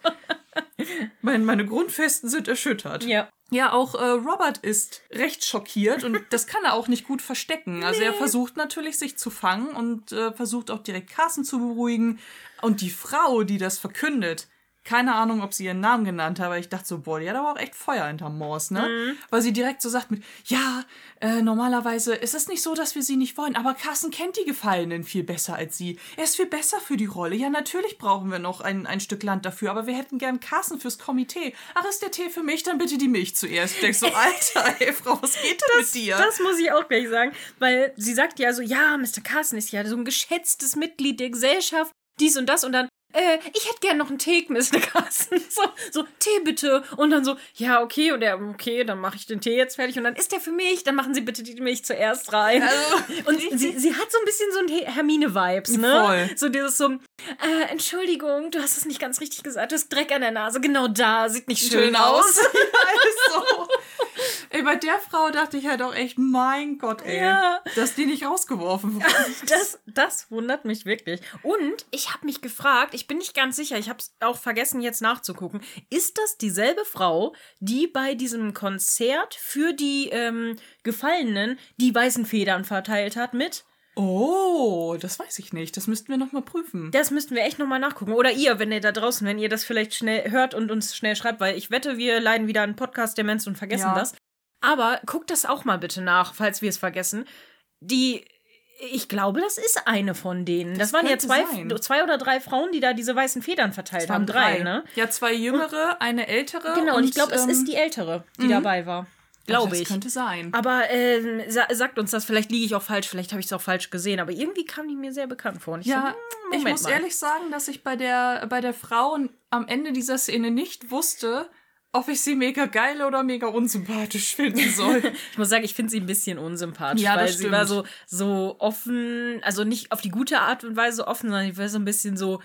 mein, meine Grundfesten sind erschüttert. Ja. Ja, auch äh, Robert ist recht schockiert und das kann er auch nicht gut verstecken. Also nee. er versucht natürlich, sich zu fangen und äh, versucht auch direkt Carson zu beruhigen. Und die Frau, die das verkündet, keine Ahnung, ob sie ihren Namen genannt hat, aber ich dachte so, boah, die hat aber auch echt Feuer hinterm Moors, ne? Mhm. Weil sie direkt so sagt mit, ja, äh, normalerweise ist es nicht so, dass wir sie nicht wollen, aber Carsten kennt die Gefallenen viel besser als sie. Er ist viel besser für die Rolle. Ja, natürlich brauchen wir noch ein, ein Stück Land dafür, aber wir hätten gern Carsten fürs Komitee. Ach, ist der Tee für mich? Dann bitte die Milch zuerst. Ich denk so, Alter, ey, Frau, was geht denn das, mit dir? Das muss ich auch gleich sagen, weil sie sagt ja so, ja, Mr. Carsten ist ja so ein geschätztes Mitglied der Gesellschaft dies und das und dann äh, ich hätte gern noch einen Tee, Mr. Carsten. So, so, Tee bitte. Und dann so, ja, okay. Und er, okay, dann mache ich den Tee jetzt fertig. Und dann ist der für mich. Dann machen Sie bitte die Milch zuerst rein. Also, und sie, sie hat so ein bisschen so ein Hermine-Vibes, ne? Voll. So dieses so, äh, Entschuldigung, du hast es nicht ganz richtig gesagt. Du hast Dreck an der Nase. Genau da. Sieht nicht schön, schön aus. ja, ist so. Ey, bei der Frau dachte ich halt auch echt, mein Gott, ey, ja. dass die nicht rausgeworfen wurde. Das, das wundert mich wirklich. Und ich habe mich gefragt, ich bin nicht ganz sicher, ich habe es auch vergessen jetzt nachzugucken, ist das dieselbe Frau, die bei diesem Konzert für die ähm, Gefallenen die weißen Federn verteilt hat mit? Oh, das weiß ich nicht. Das müssten wir nochmal prüfen. Das müssten wir echt nochmal nachgucken. Oder ihr, wenn ihr da draußen, wenn ihr das vielleicht schnell hört und uns schnell schreibt, weil ich wette, wir leiden wieder an Podcast-Demenz und vergessen Ja. das. Aber guckt das auch mal bitte nach, falls wir es vergessen. Die, ich glaube, das ist eine von denen. Das, Das waren ja zwei, sein. zwei oder drei Frauen, die da diese weißen Federn verteilt Es haben. Drei, ne? Ja, zwei jüngere, eine ältere. Genau, und, ich glaube, es ähm, ist die ältere, die dabei war. Glaube das ich. könnte sein. Aber ähm, sa sagt uns das, vielleicht liege ich auch falsch, vielleicht habe ich es auch falsch gesehen, aber irgendwie kam die mir sehr bekannt vor. Ich Ja, so, ich muss mal. ehrlich sagen, dass ich bei der, bei der Frau am Ende dieser Szene nicht wusste, ob ich sie mega geil oder mega unsympathisch finden soll. Ich muss sagen, ich finde sie ein bisschen unsympathisch, Ja, weil das sie war so, stimmt. so offen, also nicht auf die gute Art und Weise offen, sondern sie war so ein bisschen so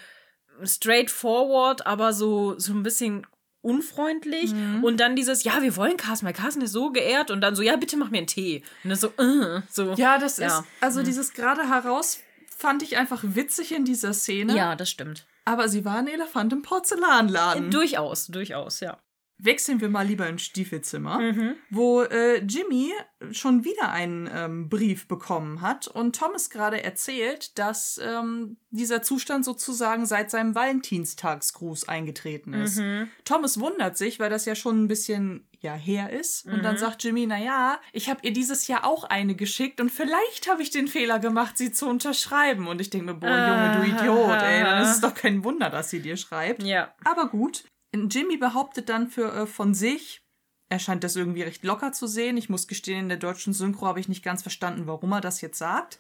straightforward, aber so, so ein bisschen unfreundlich. Mhm. Und dann dieses, ja, wir wollen Carsten, weil Carsten ist so geehrt und dann so, ja, bitte mach mir einen Tee. Und dann so, äh, so. ja, das Ja. ist, also dieses gerade heraus fand ich einfach witzig in dieser Szene. Ja, das stimmt. Aber sie war ein Elefant im Porzellanladen. Durchaus, durchaus, ja. Wechseln wir mal lieber ins Stiefelzimmer, Mhm. wo äh, Jimmy schon wieder einen ähm, Brief bekommen hat und Thomas gerade erzählt, dass ähm, dieser Zustand sozusagen seit seinem Valentinstagsgruß eingetreten ist. Mhm. Thomas wundert sich, weil das ja schon ein bisschen ja her ist und Mhm. dann sagt Jimmy, na ja, ich habe ihr dieses Jahr auch eine geschickt und vielleicht habe ich den Fehler gemacht, sie zu unterschreiben und ich denke mir, boah, Junge, du Idiot, ey, dann ist es doch kein Wunder, dass sie dir schreibt. Ja. Aber gut. Jimmy behauptet dann für, äh, von sich, er scheint das irgendwie recht locker zu sehen. Ich muss gestehen, in der deutschen Synchro habe ich nicht ganz verstanden, warum er das jetzt sagt.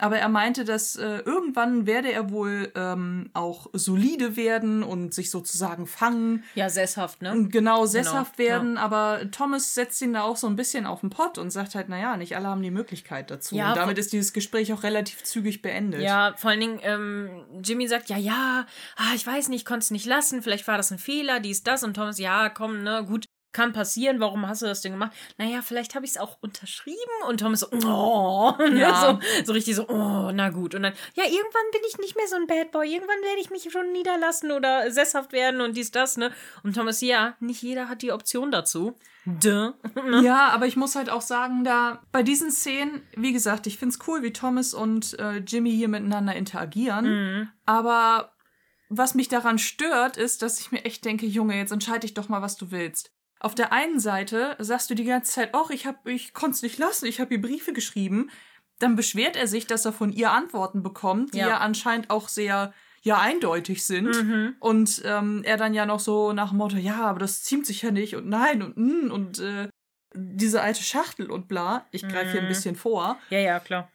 Aber er meinte, dass äh, irgendwann werde er wohl ähm, auch solide werden und sich sozusagen fangen. Ja, sesshaft, ne? Und genau sesshaft Genau, werden, aber Thomas setzt ihn da auch so ein bisschen auf den Pott und sagt halt, naja, nicht alle haben die Möglichkeit dazu. Ja, und damit ist dieses Gespräch auch relativ zügig beendet. Ja, vor allen Dingen, ähm, Jimmy sagt, ja, ja, ah, ich weiß nicht, konnte es nicht lassen, vielleicht war das ein Fehler, dies, das. Und Thomas, ja, komm, ne, gut, kann passieren, warum hast du das denn gemacht? Naja, vielleicht habe ich es auch unterschrieben. Und Thomas so, oh, ne, Ja. so, so richtig so, oh, na gut. Und dann, ja, irgendwann bin ich nicht mehr so ein Bad Boy, irgendwann werde ich mich schon niederlassen oder sesshaft werden und dies, das, ne. Und Thomas, ja, nicht jeder hat die Option dazu. Duh. Ja, aber ich muss halt auch sagen, da bei diesen Szenen, wie gesagt, ich find's cool, wie Thomas und äh, Jimmy hier miteinander interagieren. Aber was mich daran stört, ist, dass ich mir echt denke, Junge, jetzt entscheide ich doch mal, was du willst. Auf der einen Seite sagst du die ganze Zeit, ach, ich hab, ich konnte es nicht lassen, ich habe ihr Briefe geschrieben. Dann beschwert er sich, dass er von ihr Antworten bekommt, die Ja. ja, anscheinend auch sehr ja eindeutig sind und ähm, er dann ja noch so nach dem Motto ja aber das ziemt sich ja nicht und nein und mm, und äh, diese alte Schachtel und bla ich greife hier ein bisschen vor Ja, ja, klar.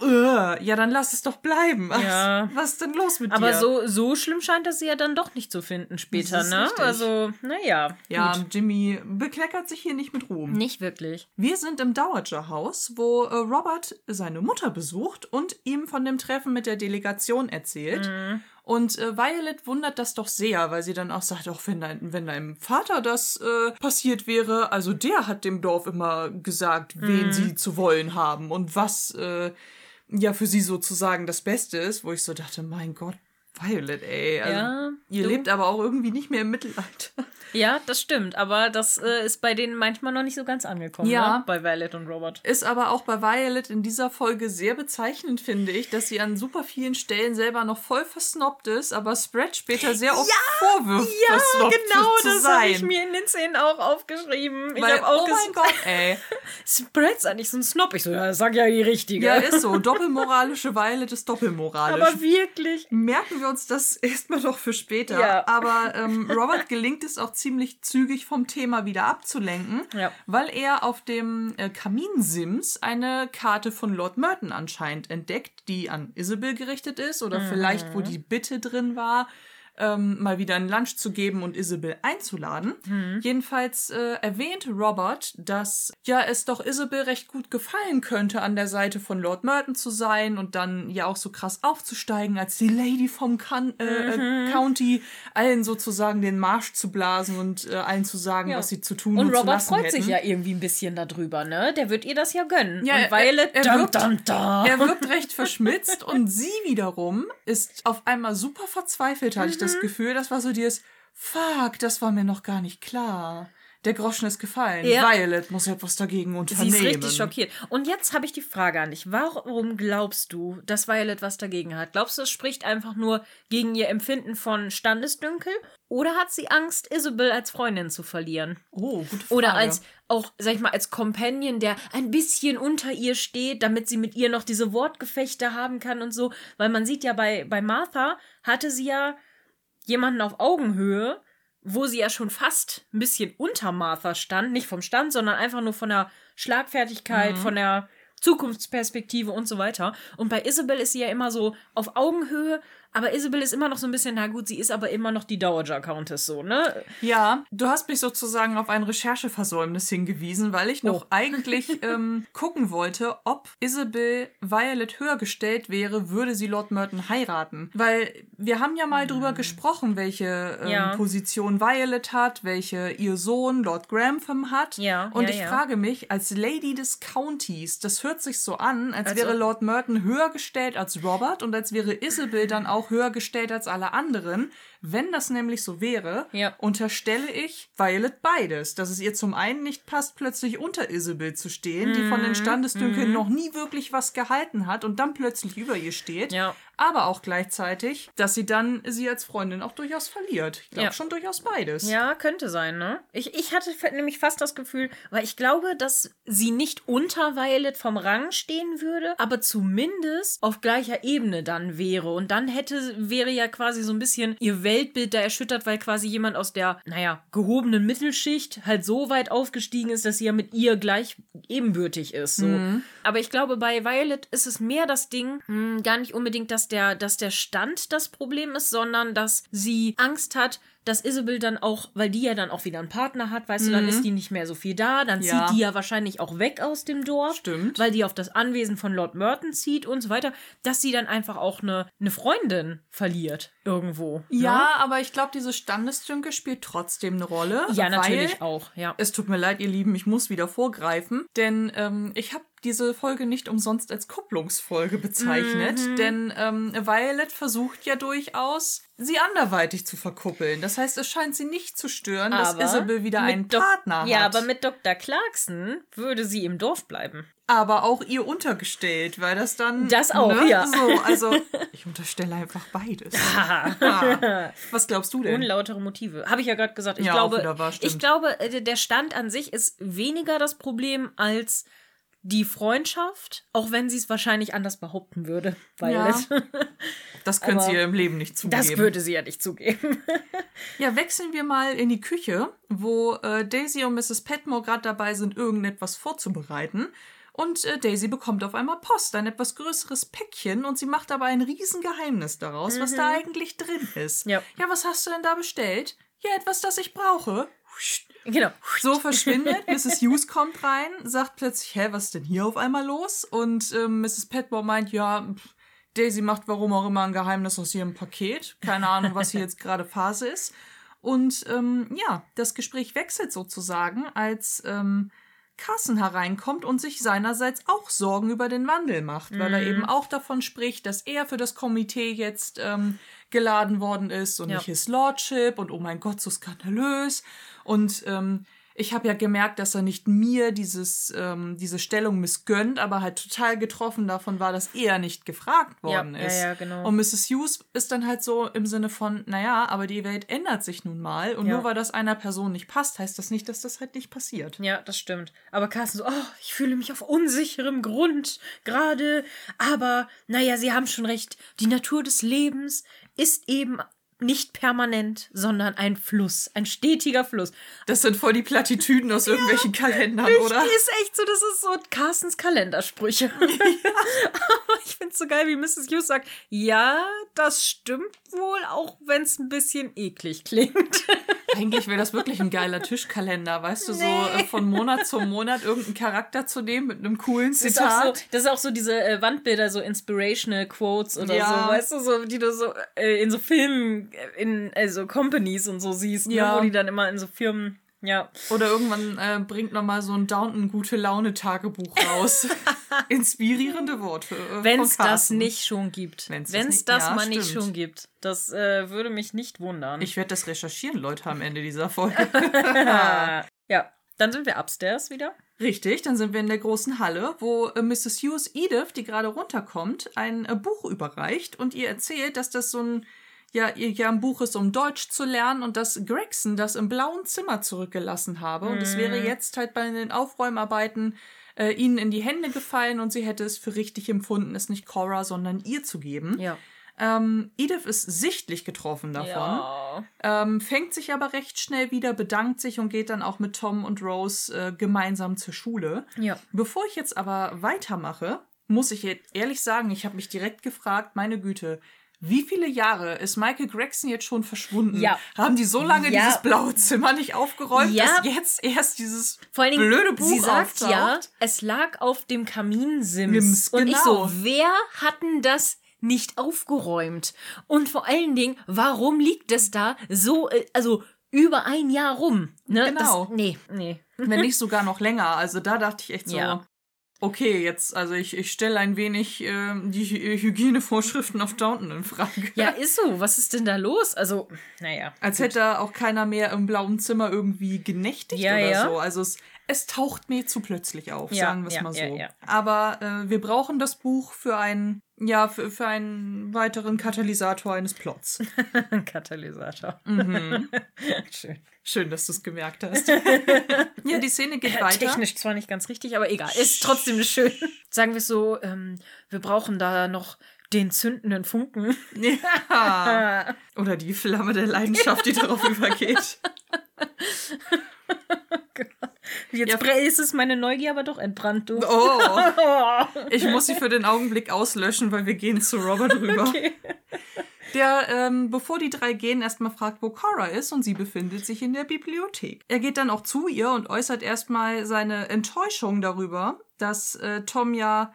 Ja dann lass es doch bleiben was, Ja. was ist denn los mit Aber dir so, so schlimm scheint das sie ja dann doch nicht zu finden später, ne? richtig. Also, naja. ja Gut. Jimmy bekleckert sich hier nicht mit Ruhm Nicht wirklich. Wir sind im Dowager-Haus, wo äh, Robert seine Mutter besucht und ihm von dem Treffen mit der Delegation erzählt. Mhm. Und äh, Violet wundert das doch sehr, weil sie dann auch sagt, auch wenn, dein, wenn deinem Vater das äh, passiert wäre, also der hat dem Dorf immer gesagt, wen Mhm. sie zu wollen haben und was äh, ja für sie sozusagen das Beste ist, wo ich so dachte, mein Gott, Violet, ey. Also, Ja, ihr du- lebt aber auch irgendwie nicht mehr im Mittelalter. Ja, das stimmt. Aber das äh, ist bei denen manchmal noch nicht so ganz angekommen, Ja. ne? Bei Violet und Robert. Ist aber auch bei Violet in dieser Folge sehr bezeichnend, finde ich, dass sie an super vielen Stellen selber noch voll versnobbt ist, aber Spread später sehr oft vorwirft, versnobbt zu sein. genau, mir in den Szenen auch aufgeschrieben. Ich Weil, habe auch oh mein Gott, ey. Spreads eigentlich so ein Snob. Ich so, ja, sag ja die richtige. Ja, ist so. Doppelmoralische Violet ist doppelmoralisch. aber wirklich. Merken wir uns das erstmal noch für später. Ja. Aber ähm, Robert gelingt es auch ziemlich zügig vom Thema wieder abzulenken, Ja. weil er auf dem äh, Kaminsims eine Karte von Lord Merton anscheinend entdeckt, die an Isabel gerichtet ist oder vielleicht Mhm. wo die Bitte drin war. Ähm, mal wieder ein Lunch zu geben und Isabel einzuladen. Mhm. Jedenfalls äh, erwähnt Robert, dass ja es doch Isabel recht gut gefallen könnte, an der Seite von Lord Merton zu sein und dann ja auch so krass aufzusteigen als die Lady vom Kan äh, Mhm. äh, County, allen sozusagen den Marsch zu blasen und äh, allen zu sagen, Ja. was sie zu tun Und und, Robert freut hätten. sich ja irgendwie ein bisschen darüber, ne? Der wird ihr das ja gönnen. Ja, und er- Violet, er dum, wirkt- dum, dum. Er wirkt recht verschmitzt und sie wiederum ist auf einmal super verzweifelt, hatte ich das Mhm. Gefühl. Das war so dieses, fuck, das war mir noch gar nicht klar. der Groschen ist gefallen. Ja. Violet muss etwas dagegen Sie unternehmen. ist richtig schockiert. Und jetzt habe ich die Frage an dich. Warum glaubst du, dass Violet was dagegen hat? Glaubst du, es spricht einfach nur gegen ihr Empfinden von Standesdünkel? Oder hat sie Angst, Isabel als Freundin zu verlieren? Oh, gute Frage. Oder als, auch, sag ich mal, als Companion, der ein bisschen unter ihr steht, damit sie mit ihr noch diese Wortgefechte haben kann und so. Weil man sieht ja bei, bei Martha hatte sie ja jemanden auf Augenhöhe, wo sie ja schon fast ein bisschen unter Martha stand. Nicht vom Stand, sondern einfach nur von der Schlagfertigkeit, von der Zukunftsperspektive und so weiter. Und bei Isabel ist sie ja immer so auf Augenhöhe, aber Isabel ist immer noch so ein bisschen, na gut, sie ist aber immer noch die Dowager Countess so, ne? Ja, du hast mich sozusagen auf ein Rechercheversäumnis hingewiesen, weil ich noch Oh. eigentlich ähm, gucken wollte, ob Isabel Violet höher gestellt wäre, würde sie Lord Merton heiraten. Weil wir haben ja mal drüber gesprochen, welche ähm, Hm. Ja. Position Violet hat, welche ihr Sohn Lord Grantham hat. Ja, Und ja, ich ja. frage mich, als Lady des Countys, das hört sich so an, als Also- wäre Lord Merton höher gestellt als Robert und als wäre Isabel dann auch höher gestellt als alle anderen. Wenn das nämlich so wäre, Ja. unterstelle ich Violet beides. Dass es ihr zum einen nicht passt, plötzlich unter Isabel zu stehen, die von den Mhm. Standesdünkeln noch nie wirklich was gehalten hat und dann plötzlich über ihr steht. Ja. Aber auch gleichzeitig, dass sie dann sie als Freundin auch durchaus verliert. Ich glaube Ja. schon durchaus beides. Ja, könnte sein, ne? Ich, ich hatte nämlich fast das Gefühl, weil ich glaube, dass sie nicht unter Violet vom Rang stehen würde, aber zumindest auf gleicher Ebene dann wäre. Und dann hätte, wäre ja quasi so ein bisschen ihr Weltbild da erschüttert, weil quasi jemand aus der, naja, gehobenen Mittelschicht halt so weit aufgestiegen ist, dass sie ja mit ihr gleich ebenbürtig ist. So. Aber ich glaube, bei Violet ist es mehr das Ding, hm, gar nicht unbedingt, dass der, dass der Stand das Problem ist, sondern dass sie Angst hat, dass Isabel dann auch, weil die ja dann auch wieder einen Partner hat, weißt du, dann ist die nicht mehr so viel da, dann Ja. zieht die ja wahrscheinlich auch weg aus dem Dorf. Stimmt. Weil die auf das Anwesen von Lord Merton zieht und so weiter, dass sie dann einfach auch eine, eine Freundin verliert irgendwo. Ja, aber ich glaube, diese Standesdünke spielt trotzdem eine Rolle. Ne? Ja, natürlich auch, ja. Es tut mir leid, ihr Lieben, ich muss wieder vorgreifen, denn ähm, ich habe diese Folge nicht umsonst als Kupplungsfolge bezeichnet, Mhm. denn ähm, Violet versucht ja durchaus, sie anderweitig zu verkuppeln. Das heißt, es scheint sie nicht zu stören, dass Aber Isabel wieder einen Dok- Partner Ja, hat. aber mit Dr. Clarkson würde sie im Dorf bleiben. aber auch ihr untergestellt, weil das dann. Das auch, ne, ja. So, also ich unterstelle einfach beides. Ah. Was glaubst du denn? Unlautere Motive. Habe ich ja gerade gesagt. Ich Ja, glaube, stimmt. ich glaube, äh, der Stand an sich ist weniger das Problem als die Freundschaft, auch wenn sie es wahrscheinlich anders behaupten würde. Violet. Das können sie ihr im Leben nicht zugeben. Das würde sie ja nicht zugeben. Ja, wechseln wir mal in die Küche, wo äh, Daisy und Mrs. Petmore gerade dabei sind, irgendetwas vorzubereiten. Und äh, Daisy bekommt auf einmal Post, ein etwas größeres Päckchen, und sie macht aber ein Riesengeheimnis daraus, was da eigentlich drin ist. Ja. ja, was hast du denn da bestellt? Ja, etwas, das ich brauche. Genau. So verschwindet, Mrs. Hughes kommt rein, sagt plötzlich, hä, was ist denn hier auf einmal los? Und ähm, Mrs. Petmore meint, ja, pff, Daisy macht warum auch immer ein Geheimnis aus ihrem Paket. Keine Ahnung, was hier jetzt gerade Phase ist. Und ähm, ja, das Gespräch wechselt sozusagen, als ähm, Carson hereinkommt und sich seinerseits auch Sorgen über den Wandel macht, weil er eben auch davon spricht, dass er für das Komitee jetzt ähm, geladen worden ist und Ja. nicht His Lordship und oh mein Gott, so skandalös. Und ähm, ich habe ja gemerkt, dass er nicht mir dieses, ähm, diese Stellung missgönnt, aber halt total getroffen davon war, dass er nicht gefragt worden ja, ist. ja, genau. Und Mrs. Hughes ist dann halt so im Sinne von, naja, aber die Welt ändert sich nun mal und Ja. nur weil das einer Person nicht passt, heißt das nicht, dass das halt nicht passiert. Ja, das stimmt. Aber Carsten so, oh, ich fühle mich auf unsicherem Grund gerade. Aber, naja, Sie haben schon recht. Die Natur des Lebens ist eben nicht permanent, sondern ein Fluss, ein stetiger Fluss. Das sind voll die Plattitüden aus irgendwelchen Kalendern, oder? Ist echt so, das ist so Carstens Kalendersprüche. Aber ich finde es so geil, wie Mrs. Hughes sagt, ja, das stimmt wohl, auch wenn es ein bisschen eklig klingt. Eigentlich wäre das wirklich ein geiler Tischkalender, weißt du, so Nee. äh, von Monat zu Monat irgendeinen Charakter zu nehmen mit einem coolen Das ist, auch so, Zitat. das ist auch so diese äh, Wandbilder, so inspirational Quotes oder Ja. so, weißt du, so, die du so äh, in so Filmen, äh, in also Companies und so siehst, Ja. ne, wo die dann immer in so Firmen, ja. Oder irgendwann äh, bringt noch mal so ein Downton gute Laune Tagebuch raus. Inspirierende Worte. Äh, Wenn es das nicht schon gibt. Wenn das es nicht- das ja, mal nicht stimmt. schon gibt. Das äh, würde mich nicht wundern. Ich werde das recherchieren, Leute, am Ende dieser Folge. Ja, dann sind wir upstairs wieder. Richtig, dann sind wir in der großen Halle, wo äh, Mrs. Hughes Edith, die gerade runterkommt, ein äh, Buch überreicht und ihr erzählt, dass das so ein ja, ihr ja ein Buch ist, um Deutsch zu lernen und dass Gregson das im blauen Zimmer zurückgelassen habe. Und es wäre jetzt halt bei den Aufräumarbeiten äh, ihnen in die Hände gefallen und sie hätte es für richtig empfunden, es nicht Cora, sondern ihr zu geben. Ja. Ähm, Edith ist sichtlich getroffen davon, Ja. ähm, fängt sich aber recht schnell wieder, bedankt sich und geht dann auch mit Tom und Rose äh, gemeinsam zur Schule. Ja. Bevor ich jetzt aber weitermache, muss ich ehrlich sagen, ich habe mich direkt gefragt, meine Güte, wie viele Jahre ist Michael Gregson jetzt schon verschwunden? Ja. Haben die so lange Ja. dieses blaue Zimmer nicht aufgeräumt, Ja. dass jetzt erst dieses Vor allen Dingen, blöde Buch sie sagt auftaucht? ja, es lag auf dem Kaminsims. Sims, Und ich genau. so, wer hat denn das nicht aufgeräumt? Und vor allen Dingen, warum liegt es da so, äh, also über ein Jahr rum? Ne? Genau. Das, nee, nee. Wenn nicht sogar noch länger. Also da dachte ich echt so, Ja. Okay, jetzt, also ich, ich stelle ein wenig ähm, die Hy Hygienevorschriften auf Downton in Frage. Ja, ist so. Was ist denn da los? Also, naja. Als hätte auch keiner mehr im blauen Zimmer irgendwie genächtigt Ja, oder ja. so. Also es, es taucht mir zu plötzlich auf, Ja, sagen wir es mal so. ja, ja. Aber äh, wir brauchen das Buch für einen, ja, für, für einen weiteren Katalysator eines Plots. Katalysator. Mhm. Schön. Schön, dass du es gemerkt hast. ja, die Szene geht weiter. Technisch zwar nicht ganz richtig, aber egal. Ist trotzdem schön. Sagen wir es so, ähm, wir brauchen da noch den zündenden Funken. Ja. Oder die Flamme der Leidenschaft, die darauf übergeht. Jetzt Ja. ist es meine Neugier aber doch entbrannt, du. Oh, ich muss sie für den Augenblick auslöschen, weil wir gehen zu Robert rüber. Okay. Der, ähm, bevor die drei gehen, erstmal fragt, wo Cora ist und sie befindet sich in der Bibliothek. Er geht dann auch zu ihr und äußert erstmal seine Enttäuschung darüber, dass äh, Tom ja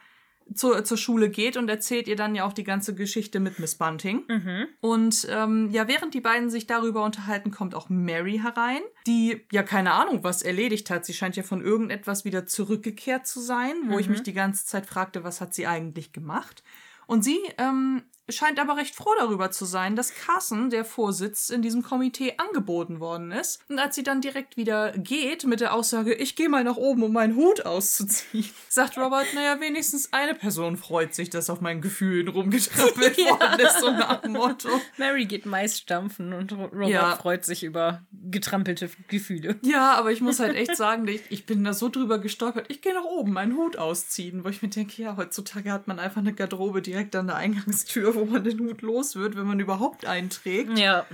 zur, zur Schule geht und erzählt ihr dann ja auch die ganze Geschichte mit Miss Bunting. Mhm. Und ähm, ja, während die beiden sich darüber unterhalten, kommt auch Mary herein, die ja keine Ahnung, was erledigt hat. Sie scheint ja von irgendetwas wieder zurückgekehrt zu sein, wo ich mich die ganze Zeit fragte, was hat sie eigentlich gemacht. Und sie ähm, scheint aber recht froh darüber zu sein, dass Carson, der Vorsitz in diesem Komitee, angeboten worden ist. Und als sie dann direkt wieder geht mit der Aussage, ich gehe mal nach oben, um meinen Hut auszuziehen, sagt Robert, naja, wenigstens eine Person freut sich, dass auf meinen Gefühlen rumgetrappelt Ja. worden ist, so nach dem Motto. Mary geht Mais stampfen und Ro- Robert Ja. freut sich über getrampelte Gefühle. Ja, aber ich muss halt echt sagen, ich, ich bin da so drüber gestolpert. Ich gehe nach oben, meinen Hut ausziehen, wo ich mir denke, ja, heutzutage hat man einfach eine Garderobe direkt an der Eingangstür, wo man den Hut los wird, wenn man überhaupt einen trägt. Ja.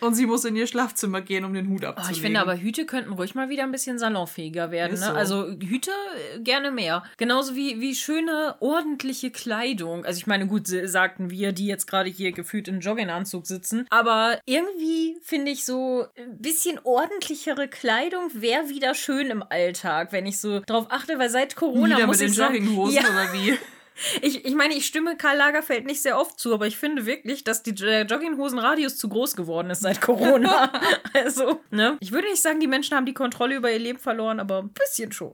Und sie muss in ihr Schlafzimmer gehen, um den Hut Oh, abzulegen. ich finde aber, Hüte könnten ruhig mal wieder ein bisschen salonfähiger werden. Ne? so. Also Hüte äh, gerne mehr. Genauso wie, wie schöne, ordentliche Kleidung. Also ich meine, gut, sagten wir, die jetzt gerade hier gefühlt in Jogginganzug sitzen. Aber irgendwie finde ich so ein bisschen ordentlichere Kleidung wäre wieder schön im Alltag, wenn ich so drauf achte, weil seit Corona Wieder muss mit den ich sagen, Jogginghosen ja, oder wie? ich, ich meine, ich stimme Karl Lagerfeld nicht sehr oft zu, aber ich finde wirklich, dass die, der Jogginghosenradius zu groß geworden ist seit Corona. also, ne? Ich würde nicht sagen, die Menschen haben die Kontrolle über ihr Leben verloren, aber ein bisschen schon.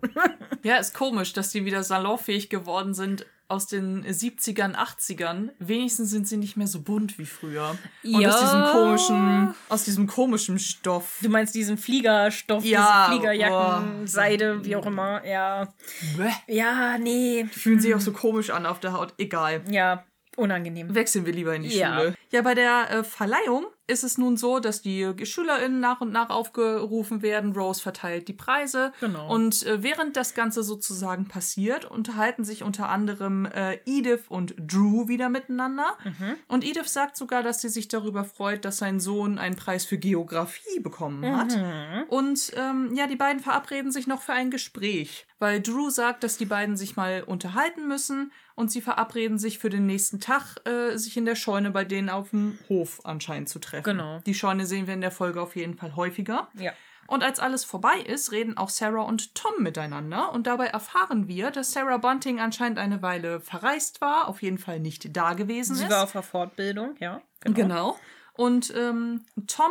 Ja, ist komisch, dass die wieder salonfähig geworden sind aus den 70ern, 80ern. Wenigstens sind sie nicht mehr so bunt wie früher. Und Ja. aus diesem komischen, aus diesem komischen Stoff. Du meinst diesen Fliegerstoff, Ja, diese Fliegerjacken, boah. Seide, wie auch immer. Ja. Bäh. Ja, nee. Fühlen sich auch so komisch an auf der Haut. Egal. Ja, unangenehm. Wechseln wir lieber in die Ja. Schule. Ja, bei der äh, Verleihung ist es nun so, dass die SchülerInnen nach und nach aufgerufen werden. Rose verteilt die Preise. Genau. Und äh, während das Ganze sozusagen passiert, unterhalten sich unter anderem äh, Edith und Drew wieder miteinander. Mhm. Und Edith sagt sogar, dass sie sich darüber freut, dass sein Sohn einen Preis für Geografie bekommen hat. Mhm. Und ähm, ja, die beiden verabreden sich noch für ein Gespräch, weil Drew sagt, dass die beiden sich mal unterhalten müssen und sie verabreden sich für den nächsten Tag, äh, sich in der Scheune bei denen auf dem Hof anscheinend zu treffen. Genau. Die Scheune sehen wir in der Folge auf jeden Fall häufiger. Ja. Und als alles vorbei ist, reden auch Sarah und Tom miteinander. Und dabei erfahren wir, dass Sarah Bunting anscheinend eine Weile verreist war, auf jeden Fall nicht da gewesen Sie ist. war auf der Fortbildung, ja. Genau. Und ähm, Tom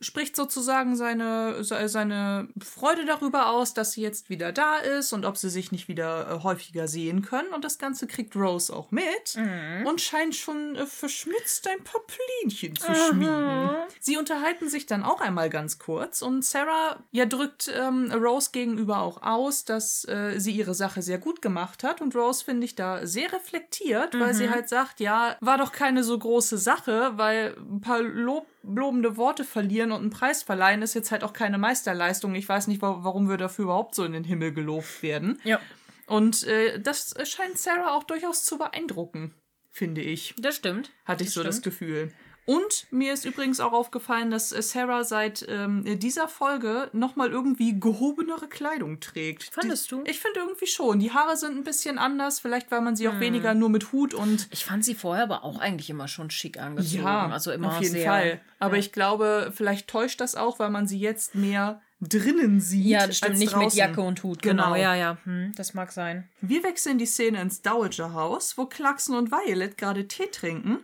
spricht sozusagen seine, seine Freude darüber aus, dass sie jetzt wieder da ist und ob sie sich nicht wieder äh, häufiger sehen können. Und das Ganze kriegt Rose auch mit mhm. und scheint schon äh, verschmitzt ein paar Plänchen zu mhm. schmieden. Sie unterhalten sich dann auch einmal ganz kurz und Sarah ja drückt ähm, Rose gegenüber auch aus, dass äh, sie ihre Sache sehr gut gemacht hat. Und Rose finde ich da sehr reflektiert, mhm. weil sie mhm. halt sagt, ja, war doch keine so große Sache, weil ein paar Lob lobende Worte verlieren und einen Preis verleihen, ist jetzt halt auch keine Meisterleistung. Ich weiß nicht, warum wir dafür überhaupt so in den Himmel gelobt werden. Ja. Und äh, das scheint Sarah auch durchaus zu beeindrucken, finde ich. Das stimmt. Hatte ich das so stimmt. das Gefühl. Und mir ist übrigens auch aufgefallen, dass äh, Sarah seit ähm, dieser Folge nochmal irgendwie gehobenere Kleidung trägt. Fandest die, du? Ich finde irgendwie schon. Die Haare sind ein bisschen anders, vielleicht weil man sie auch hm. weniger nur mit Hut und. Ich fand sie vorher aber auch eigentlich immer schon schick angezogen. Ja, also immer auf jeden sehr, Fall. Aber ja. ich glaube, vielleicht täuscht das auch, weil man sie jetzt mehr drinnen sieht. Ja, das stimmt, nicht draußen. mit Jacke und Hut. Genau. Genau, ja, ja. Hm, das mag sein. Wir wechseln die Szene ins Dowager Haus, wo Clarkson und Violet gerade Tee trinken.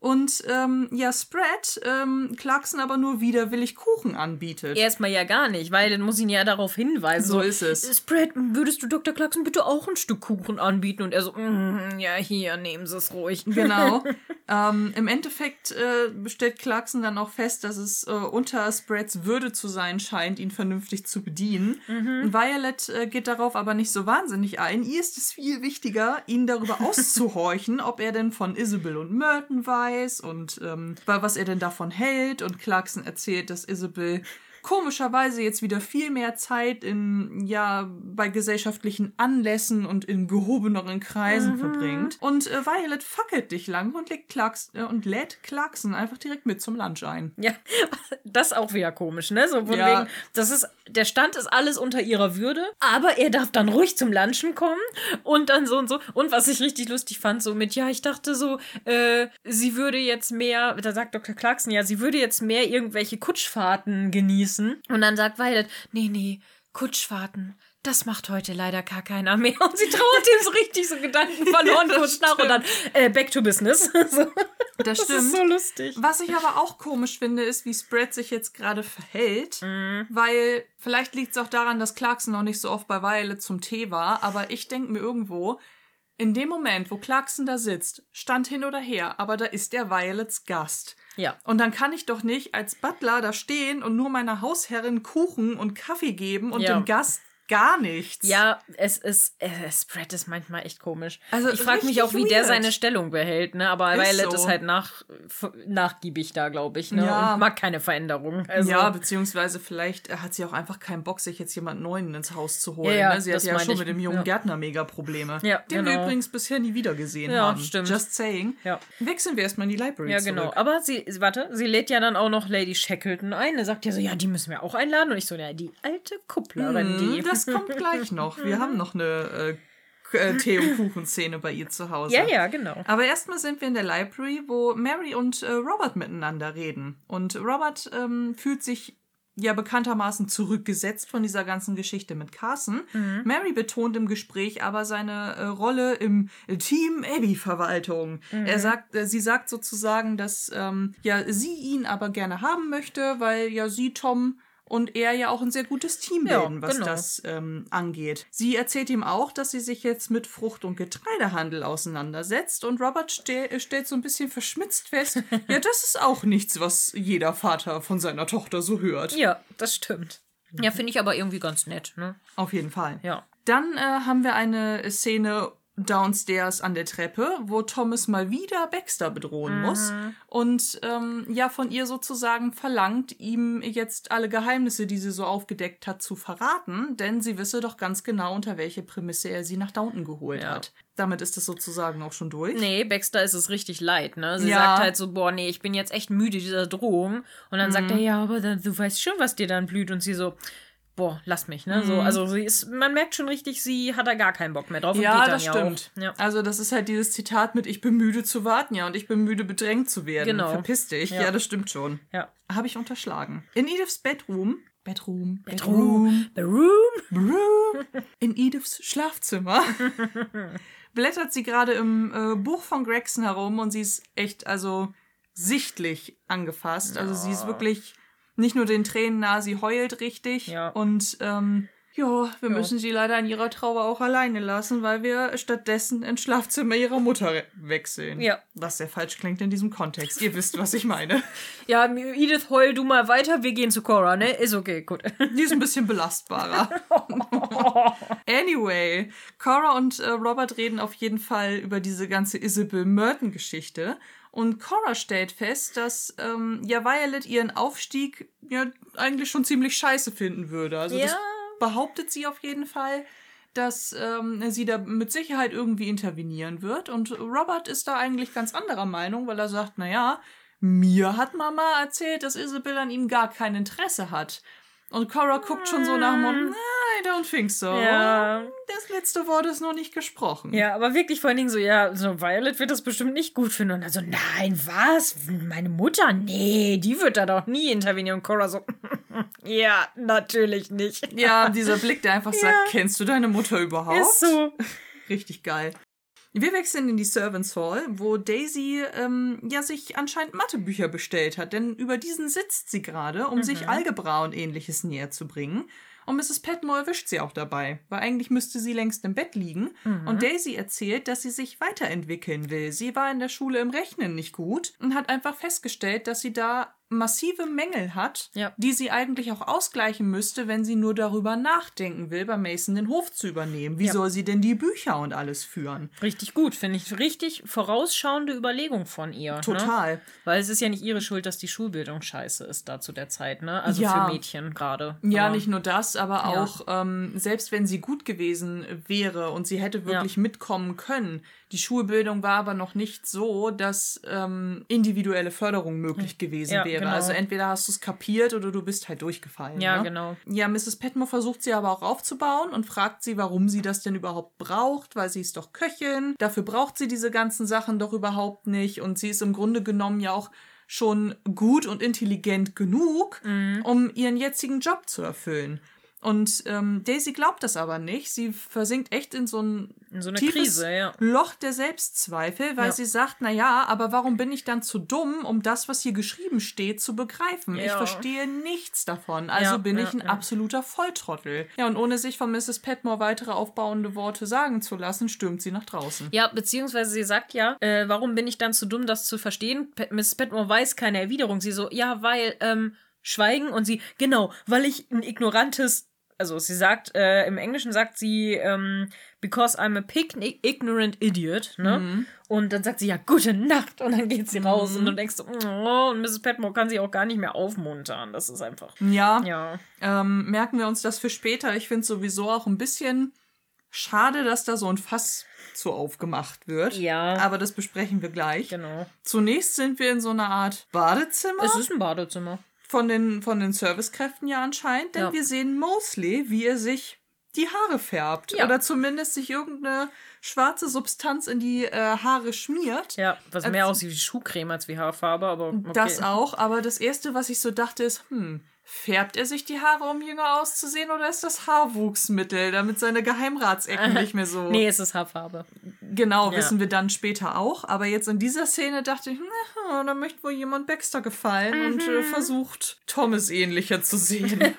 Und ähm, ja, Spread ähm, Clarkson aber nur widerwillig Kuchen anbietet. Erstmal ja gar nicht, weil dann muss ihn ja darauf hinweisen. So ist es. Spread, würdest du Dr. Clarkson bitte auch ein Stück Kuchen anbieten? Und er so, mm, ja, hier, nehmen Sie es ruhig. Genau. ähm, Im Endeffekt äh, stellt Clarkson dann auch fest, dass es äh, unter Spreads Würde zu sein scheint, ihn vernünftig zu bedienen. Mhm. Violet äh, geht darauf aber nicht so wahnsinnig ein. Ihr ist es viel wichtiger, ihn darüber auszuhorchen, ob er denn von Isabel und Merton weiß und ähm, was er denn davon hält. Und Clarkson erzählt, dass Isabel komischerweise jetzt wieder viel mehr Zeit in, ja, bei gesellschaftlichen Anlässen und in gehobeneren Kreisen Mhm. verbringt. Und äh, Violet fackelt dich lang und, legt Clarkson, äh, und lädt Clarkson einfach direkt mit zum Lunch ein. Ja, das ist auch wieder komisch, ne? So von Ja. wegen, das ist, der Stand ist alles unter ihrer Würde, aber er darf dann ruhig zum Lunchen kommen und dann so und so. Und was ich richtig lustig fand, so mit, ja, ich dachte so, äh, sie würde jetzt mehr, da sagt Dr. Clarkson, ja, sie würde jetzt mehr irgendwelche Kutschfahrten genießen. Und dann sagt Violet, nee, nee, Kutschfahrten. Das macht heute leider gar keiner mehr. Und sie trauert ihm so richtig so Gedanken verloren kurz nach und dann äh, back to business. so. Das Das stimmt. ist so lustig. Was ich aber auch komisch finde, ist, wie Spread sich jetzt gerade verhält. Mhm. Weil vielleicht liegt es auch daran, dass Clarkson noch nicht so oft bei Violet zum Tee war. Aber ich denke mir irgendwo, in dem Moment, wo Clarkson da sitzt, stand hin oder her, aber da ist der Violets Gast. Ja. Und dann kann ich doch nicht als Butler da stehen und nur meiner Hausherrin Kuchen und Kaffee geben und Ja. dem Gast gar nichts. Ja, es ist, äh, Spread ist manchmal echt komisch. Also ich frage mich auch, wie der weird. seine Stellung behält, ne? Aber Ist Violet so. ist halt nach, nachgiebig da, glaube ich, ne? Ja. Und mag keine Veränderung. Also, ja, beziehungsweise vielleicht hat sie auch einfach keinen Bock, sich jetzt jemand Neuen ins Haus zu holen. Ja, ne? Sie hat ja schon ich. mit dem jungen Ja. Gärtner mega Probleme. Ja, den wir genau. übrigens bisher nie wieder gesehen Ja, haben. stimmt. Just saying. Ja. Wechseln wir erstmal in die Library Ja, genau. zurück. Aber sie, warte, sie lädt ja dann auch noch Lady Shackleton ein. Er sagt ja so, ja, die müssen wir auch einladen. Und ich so, ja, die alte Kupplerin, Hm, die. das kommt gleich noch. Wir haben noch eine äh, äh, Tee- und Kuchenszene bei ihr zu Hause. ja, ja, genau. Aber erstmal sind wir in der Library, wo Mary und äh, Robert miteinander reden. Und Robert ähm, fühlt sich ja bekanntermaßen zurückgesetzt von dieser ganzen Geschichte mit Carson. Mhm. Mary betont im Gespräch aber seine äh, Rolle im Team Abby-Verwaltung. Mhm. Er sagt, äh, sie sagt sozusagen, dass ähm, ja sie ihn aber gerne haben möchte, weil ja sie Tom und er ja auch ein sehr gutes Team Ja, bilden, was genau. das ähm, angeht. Sie erzählt ihm auch, dass sie sich jetzt mit Frucht- und Getreidehandel auseinandersetzt und Robert ste äh, stellt so ein bisschen verschmitzt fest, ja, das ist auch nichts, was jeder Vater von seiner Tochter so hört. Ja, das stimmt. Ja, finde ich aber irgendwie ganz nett, ne? Auf jeden Fall. Ja. Dann äh, haben wir eine Szene downstairs an der Treppe, wo Thomas mal wieder Baxter bedrohen muss und ähm, ja von ihr sozusagen verlangt, ihm jetzt alle Geheimnisse, die sie so aufgedeckt hat, zu verraten, denn sie wisse doch ganz genau, unter welche Prämisse er sie nach Downton geholt Ja. hat. Damit ist es sozusagen auch schon durch. Nee, Baxter ist es richtig leid, ne? Sie Ja. sagt halt so, boah, nee, ich bin jetzt echt müde dieser Drohung. Und dann sagt er, ja, aber dann, du weißt schon, was dir dann blüht. Und sie so, boah, lass mich, ne? So, also sie ist, man merkt schon richtig, sie hat da gar keinen Bock mehr drauf und Ja, das ja stimmt. Ja. Also das ist halt dieses Zitat mit Ich bin müde zu warten, ja, und ich bin müde bedrängt zu werden. Genau. Verpiss dich. Ja, Ja. das stimmt schon. Ja. Habe ich unterschlagen. In Ediths Bedroom. Bedroom. Bedroom. The Room. Bedroom. In Ediths Schlafzimmer blättert sie gerade im äh, Buch von Gregson herum und sie ist echt, also sichtlich angefasst. Also sie ist wirklich Nicht nur den Tränen nah, sie heult richtig. Ja. Und ähm, ja, wir müssen sie leider in ihrer Trauer auch alleine lassen, weil wir stattdessen ins Schlafzimmer ihrer Mutter wechseln. Ja. Was sehr falsch klingt in diesem Kontext. Ihr wisst, was ich meine. Ja, Edith, heul du mal weiter, wir gehen zu Cora, ne? Ist okay, gut. Die ist ein bisschen belastbarer. anyway, Cora und äh, Robert reden auf jeden Fall über diese ganze Isabel Merton-Geschichte. Und Cora stellt fest, dass ähm, ja Violet ihren Aufstieg ja eigentlich schon ziemlich scheiße finden würde. Also das Ja. behauptet sie auf jeden Fall, dass ähm, sie da mit Sicherheit irgendwie intervenieren wird. Und Robert ist da eigentlich ganz anderer Meinung, weil er sagt, naja, mir hat Mama erzählt, dass Isabel an ihm gar kein Interesse hat. Und Cora guckt schon so nach dem Motto, I don't think so. Ja. Das letzte Wort ist noch nicht gesprochen. Ja, aber wirklich vor allen Dingen so, ja, so Violet wird das bestimmt nicht gut finden. Und dann so, nein, was? Meine Mutter? Nee, die wird da doch nie intervenieren. Und Cora so, ja, natürlich nicht. Ja, dieser Blick, der einfach sagt, kennst du deine Mutter überhaupt? Ist so. Richtig geil. Wir wechseln in die Servants Hall, wo Daisy ähm, ja sich anscheinend Mathebücher bestellt hat, denn über diesen sitzt sie gerade, um sich Algebra und ähnliches näher zu bringen. Und Mrs. Petmore erwischt sie auch dabei, weil eigentlich müsste sie längst im Bett liegen. Und Daisy erzählt, dass sie sich weiterentwickeln will. Sie war in der Schule im Rechnen nicht gut und hat einfach festgestellt, dass sie da massive Mängel hat, Ja. die sie eigentlich auch ausgleichen müsste, wenn sie nur darüber nachdenken will, bei Mason den Hof zu übernehmen. Wie Ja. soll sie denn die Bücher und alles führen? Richtig gut, finde ich. Richtig vorausschauende Überlegung von ihr. Ne? Total. Weil es ist ja nicht ihre Schuld, dass die Schulbildung scheiße ist da zu der Zeit, ne? Also Ja. für Mädchen gerade. Ja, Aber- nicht nur das, aber auch, ähm, selbst wenn sie gut gewesen wäre und sie hätte wirklich mitkommen können, die Schulbildung war aber noch nicht so, dass ähm, individuelle Förderung möglich gewesen Ja, wäre. genau. Also entweder hast du es kapiert oder du bist halt durchgefallen. Ja, ne? genau. Ja, Mrs. Petmore versucht sie aber auch aufzubauen und fragt sie, warum sie das denn überhaupt braucht, weil sie ist doch Köchin. Dafür braucht sie diese ganzen Sachen doch überhaupt nicht. Und sie ist im Grunde genommen ja auch schon gut und intelligent genug, Mhm. um ihren jetzigen Job zu erfüllen. Und ähm, Daisy glaubt das aber nicht. Sie versinkt echt in so ein In so eine Krise, ja. Loch der Selbstzweifel, weil Ja. sie sagt, na ja, aber warum bin ich dann zu dumm, um das, was hier geschrieben steht, zu begreifen? Ich Ja. verstehe nichts davon. Also bin ich ein absoluter Volltrottel. Ja, und ohne sich von Mrs. Petmore weitere aufbauende Worte sagen zu lassen, stürmt sie nach draußen. Ja, beziehungsweise sie sagt ja, äh, warum bin ich dann zu dumm, das zu verstehen? Pe Miss Petmore weiß keine Erwiderung. Sie so, ja, weil, ähm, Schweigen und sie, genau, weil ich ein ignorantes, also sie sagt, äh, im Englischen sagt sie, ähm, because I'm a pig ignorant idiot, ne? Und dann sagt sie, ja, gute Nacht und dann geht sie raus und du denkst so, oh, und Mrs. Petmore kann sie auch gar nicht mehr aufmuntern. Das ist einfach, Ja, ja. Ähm, merken wir uns das für später. Ich finde sowieso auch ein bisschen schade, dass da so ein Fass zu aufgemacht wird. Ja. Aber das besprechen wir gleich. Genau. Zunächst sind wir in so einer Art Badezimmer. Es ist ein Badezimmer. Von den, von den Servicekräften ja anscheinend, denn Ja. wir sehen Mosley, wie er sich die Haare färbt. Ja. Oder zumindest sich irgendeine schwarze Substanz in die äh, Haare schmiert. Ja, was Als- mehr aussieht wie Schuhcreme als wie Haarfarbe, aber okay. Das auch, aber das erste, was ich so dachte, ist, hm, färbt er sich die Haare, um jünger auszusehen, oder ist das Haarwuchsmittel, damit seine Geheimratsecken nicht mehr so. Nee, es ist Haarfarbe. Genau, Ja. wissen wir dann später auch. Aber jetzt in dieser Szene dachte ich, na, da möchte wohl jemand Baxter gefallen und Mhm. äh, versucht, Thomas ähnlicher zu sehen.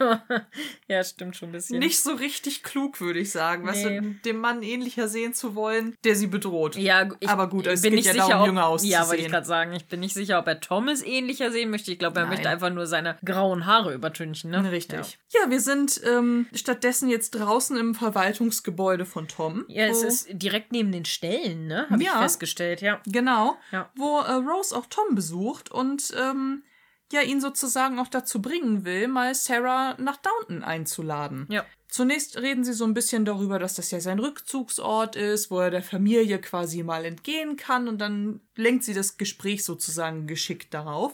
Ja, stimmt schon ein bisschen. Nicht so richtig klug, würde ich sagen. Weißt Nee. du, dem Mann ähnlicher sehen zu wollen, der sie bedroht. Ja, ich Aber gut, es bin geht nicht ja sicher, darum, ob, jünger auszusehen. Ja, wollte ich gerade sagen. Ich bin nicht sicher, ob er Thomas ähnlicher sehen möchte. Ich glaube, er Nein. möchte einfach nur seine grauen Haare übertünchen, ne? Richtig. Ja, wir sind ähm, stattdessen jetzt draußen im Verwaltungsgebäude von Tom. Ja, ja es ist direkt neben den Stellen, ne? Habe Ja. ich festgestellt, ja. Genau, Ja. wo äh, Rose auch Tom besucht und ähm, ja ihn sozusagen auch dazu bringen will, mal Sarah nach Downton einzuladen. Ja. Zunächst reden sie so ein bisschen darüber, dass das ja sein Rückzugsort ist, wo er der Familie quasi mal entgehen kann und dann lenkt sie das Gespräch sozusagen geschickt darauf.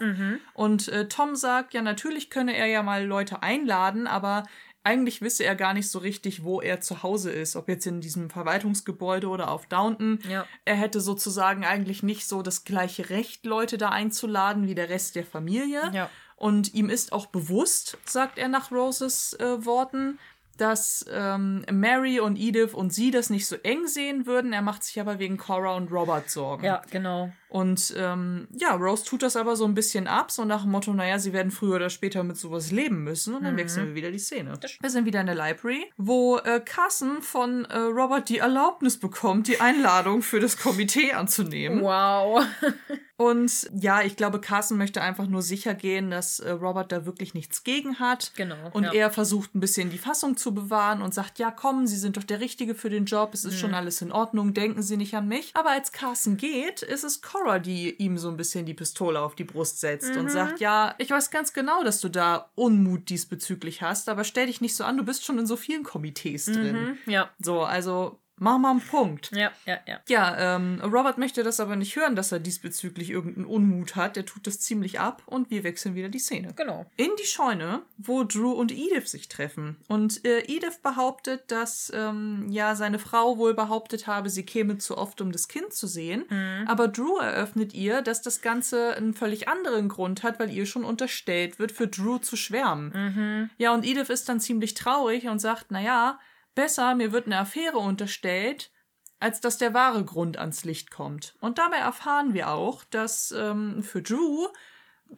Und äh, Tom sagt, ja, natürlich könne er ja mal Leute einladen, aber eigentlich wisse er gar nicht so richtig, wo er zu Hause ist, ob jetzt in diesem Verwaltungsgebäude oder auf Downton. Ja. Er hätte sozusagen eigentlich nicht so das gleiche Recht, Leute da einzuladen wie der Rest der Familie. Ja. Und ihm ist auch bewusst, sagt er nach Roses äh, Worten, dass ähm, Mary und Edith und sie das nicht so eng sehen würden. Er macht sich aber wegen Cora und Robert Sorgen. Ja, genau. Und ähm, ja, Rose tut das aber so ein bisschen ab, so nach dem Motto, naja, sie werden früher oder später mit sowas leben müssen. Und dann Mhm. wechseln wir wieder die Szene. Wir sind wieder in der Library, wo äh, Carson von äh, Robert die Erlaubnis bekommt, die Einladung für das Komitee anzunehmen. Wow. Und ja, ich glaube, Carson möchte einfach nur sicher gehen, dass äh, Robert da wirklich nichts gegen hat. Genau, Und ja. er versucht ein bisschen die Fassung zu bewahren und sagt, ja, komm, Sie sind doch der Richtige für den Job, es ist Mhm. schon alles in Ordnung, denken Sie nicht an mich. Aber als Carson geht, ist es Cora, die ihm so ein bisschen die Pistole auf die Brust setzt Mhm. und sagt, ja, ich weiß ganz genau, dass du da Unmut diesbezüglich hast, aber stell dich nicht so an, du bist schon in so vielen Komitees drin. Ja, So, also mach mal einen Punkt. ja, ja, ja. Ja, ähm, Robert möchte das aber nicht hören, dass er diesbezüglich irgendeinen Unmut hat. Er tut das ziemlich ab und wir wechseln wieder die Szene. Genau. In die Scheune, wo Drew und Edith sich treffen. Und äh, Edith behauptet, dass ähm, ja seine Frau wohl behauptet habe, sie käme zu oft, um das Kind zu sehen. Aber Drew eröffnet ihr, dass das Ganze einen völlig anderen Grund hat, weil ihr schon unterstellt wird, für Drew zu schwärmen. Ja, und Edith ist dann ziemlich traurig und sagt, naja, besser, mir wird eine Affäre unterstellt, als dass der wahre Grund ans Licht kommt. Und dabei erfahren wir auch, dass ähm, für Drew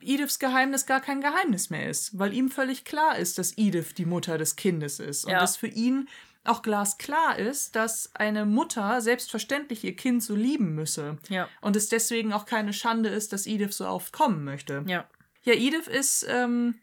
Ediths Geheimnis gar kein Geheimnis mehr ist, weil ihm völlig klar ist, dass Edith die Mutter des Kindes ist und Ja. dass für ihn auch glasklar ist, dass eine Mutter selbstverständlich ihr Kind so lieben müsse. Ja. Und es deswegen auch keine Schande ist, dass Edith so oft kommen möchte. Ja. Ja, Edith ist ähm,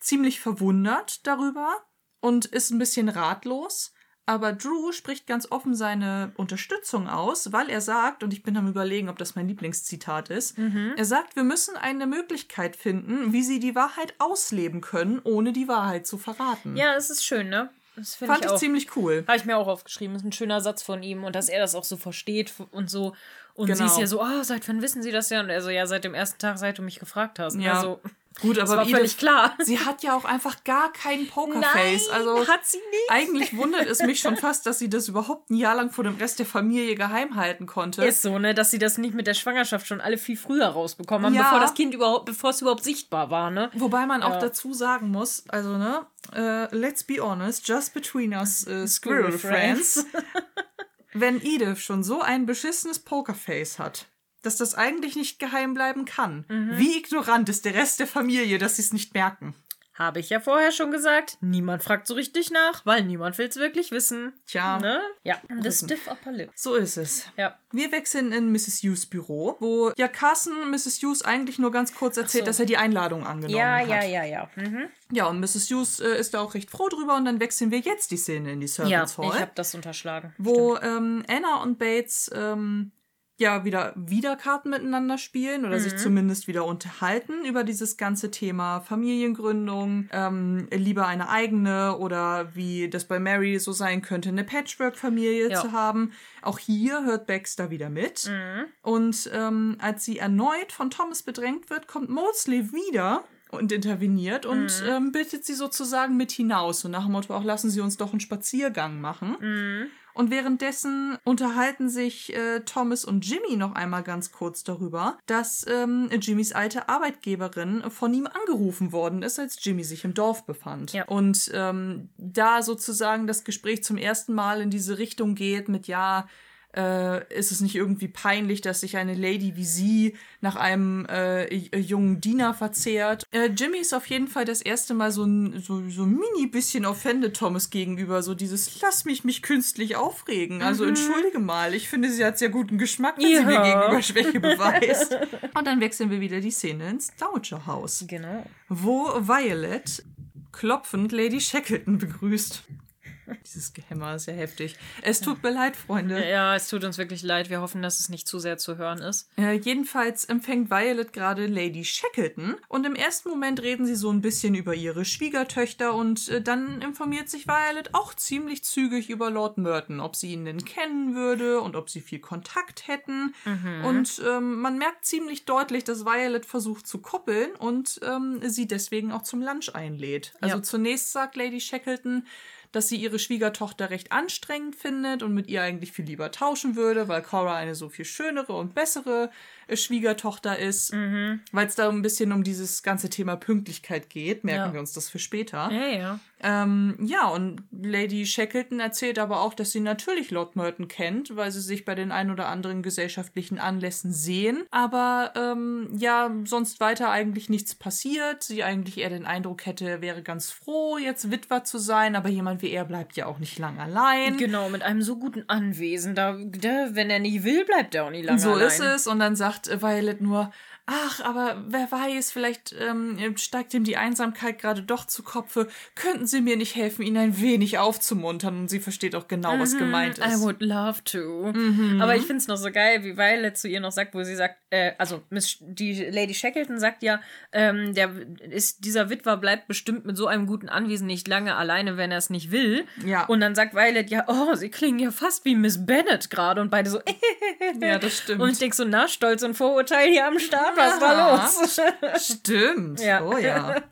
ziemlich verwundert darüber und ist ein bisschen ratlos. Aber Drew spricht ganz offen seine Unterstützung aus, weil er sagt, und ich bin am Überlegen, ob das mein Lieblingszitat ist, er sagt, wir müssen eine Möglichkeit finden, wie sie die Wahrheit ausleben können, ohne die Wahrheit zu verraten. Ja, das ist schön, ne? Das Fand ich ich auch. ziemlich cool. Habe ich mir auch aufgeschrieben. Das ist ein schöner Satz von ihm und dass er das auch so versteht und so. Und sie Genau. ist ja so, oh, seit wann wissen Sie das ja? Und er so, ja, seit dem ersten Tag, seit du mich gefragt hast. Ja. Also, Gut, das aber war völlig Edith, klar. sie hat ja auch einfach gar kein Pokerface. also hat sie nicht. Eigentlich wundert es mich schon fast, dass sie das überhaupt ein Jahr lang vor dem Rest der Familie geheim halten konnte. Ist so, ne, dass sie das nicht mit der Schwangerschaft schon alle viel früher rausbekommen haben, Ja. bevor das Kind überhaupt, bevor es überhaupt sichtbar war, ne? Wobei man auch Ja. dazu sagen muss, also ne, äh, let's be honest, just between us Squirrel Squirrel Friends, wenn Edith schon so ein beschissenes Pokerface hat, dass das eigentlich nicht geheim bleiben kann, Mhm. wie ignorant ist der Rest der Familie, dass sie es nicht merken? Habe ich ja vorher schon gesagt. Niemand fragt so richtig nach, weil niemand will es wirklich wissen. Tja. Ne? Ja. The stiff upper lip. So ist es. Ja. Wir wechseln in Mrs. Hughes Büro, wo ja Carson Mrs. Hughes eigentlich nur ganz kurz erzählt, so. dass er die Einladung angenommen Ja, hat. ja, ja, ja. Mhm. Ja, und Mrs. Hughes äh, ist da auch recht froh drüber und dann wechseln wir jetzt die Szene in die Ja, Servants ich Hall, habe das unterschlagen. wo ähm, Anna und Bates ähm, ja wieder wieder Karten miteinander spielen oder Mhm. sich zumindest wieder unterhalten über dieses ganze Thema Familiengründung, ähm, lieber eine eigene oder wie das bei Mary so sein könnte, eine Patchwork-Familie Ja. zu haben. Auch hier hört Baxter wieder mit. Mhm. Und ähm, als sie erneut von Thomas bedrängt wird, kommt Mosley wieder und interveniert und ähm, bittet sie sozusagen mit hinaus. Und nach dem Motto auch, lassen Sie uns doch einen Spaziergang machen. Und währenddessen unterhalten sich äh, Thomas und Jimmy noch einmal ganz kurz darüber, dass ähm, Jimmys alte Arbeitgeberin von ihm angerufen worden ist, als Jimmy sich im Dorf befand. Ja. Und ähm, da sozusagen das Gespräch zum ersten Mal in diese Richtung geht mit, ja, äh, ist es nicht irgendwie peinlich, dass sich eine Lady wie sie nach einem äh, j- jungen Diener verzehrt? Äh, Jimmy ist auf jeden Fall das erste Mal so ein so, so mini bisschen offended Thomas gegenüber, so dieses lass mich mich künstlich aufregen. Also entschuldige mal, ich finde, sie hat sehr guten Geschmack, wenn sie mir Ja. gegenüber Schwäche beweist. Und dann wechseln wir wieder die Szene ins Dowager Haus, Genau. wo Violet klopfend Lady Shackleton begrüßt. Dieses Gehämmer ist ja heftig. Es tut mir leid, Freunde. Ja, es tut uns wirklich leid. Wir hoffen, dass es nicht zu sehr zu hören ist. Äh, jedenfalls empfängt Violet gerade Lady Shackleton und im ersten Moment reden sie so ein bisschen über ihre Schwiegertöchter und äh, dann informiert sich Violet auch ziemlich zügig über Lord Merton, ob sie ihn denn kennen würde und ob sie viel Kontakt hätten. Und ähm, man merkt ziemlich deutlich, dass Violet versucht zu koppeln und ähm, sie deswegen auch zum Lunch einlädt. Also Ja. zunächst sagt Lady Shackleton, dass sie ihre Schwiegertochter recht anstrengend findet und mit ihr eigentlich viel lieber tauschen würde, weil Cora eine so viel schönere und bessere äh, Schwiegertochter ist. Weil es da ein bisschen um dieses ganze Thema Pünktlichkeit geht, merken Ja. wir uns das für später. Ja, ja. Ähm, ja, und Lady Shackleton erzählt aber auch, dass sie natürlich Lord Merton kennt, weil sie sich bei den ein oder anderen gesellschaftlichen Anlässen sehen. Aber ähm, ja, sonst weiter eigentlich nichts passiert. Sie eigentlich eher den Eindruck hätte, wäre ganz froh, jetzt Witwer zu sein, aber jemand wie er bleibt ja auch nicht lang allein. Genau, mit einem so guten Anwesen. Da, da wenn er nie will, bleibt er auch nie lange so allein. ist es. Und dann sagt Violet nur, ach, aber wer weiß, vielleicht ähm, steigt ihm die Einsamkeit gerade doch zu Kopfe. Könnten Sie mir nicht helfen, ihn ein wenig aufzumuntern? Und sie versteht auch genau, was gemeint ist. Mhm, I would love to. Aber ich finde es noch so geil, wie Violet zu ihr noch sagt, wo sie sagt, äh, also Miss, die Lady Shackleton sagt ja, ähm, der ist, dieser Witwer bleibt bestimmt mit so einem guten Anwesen nicht lange alleine, wenn er es nicht will. Ja. Und dann sagt Violet, ja, oh, sie klingen ja fast wie Miss Bennett gerade. Und beide so, Ja, das stimmt. Und ich denke so, na, Stolz und Vorurteil hier am Start, was war los? Stimmt. Ja. Oh ja.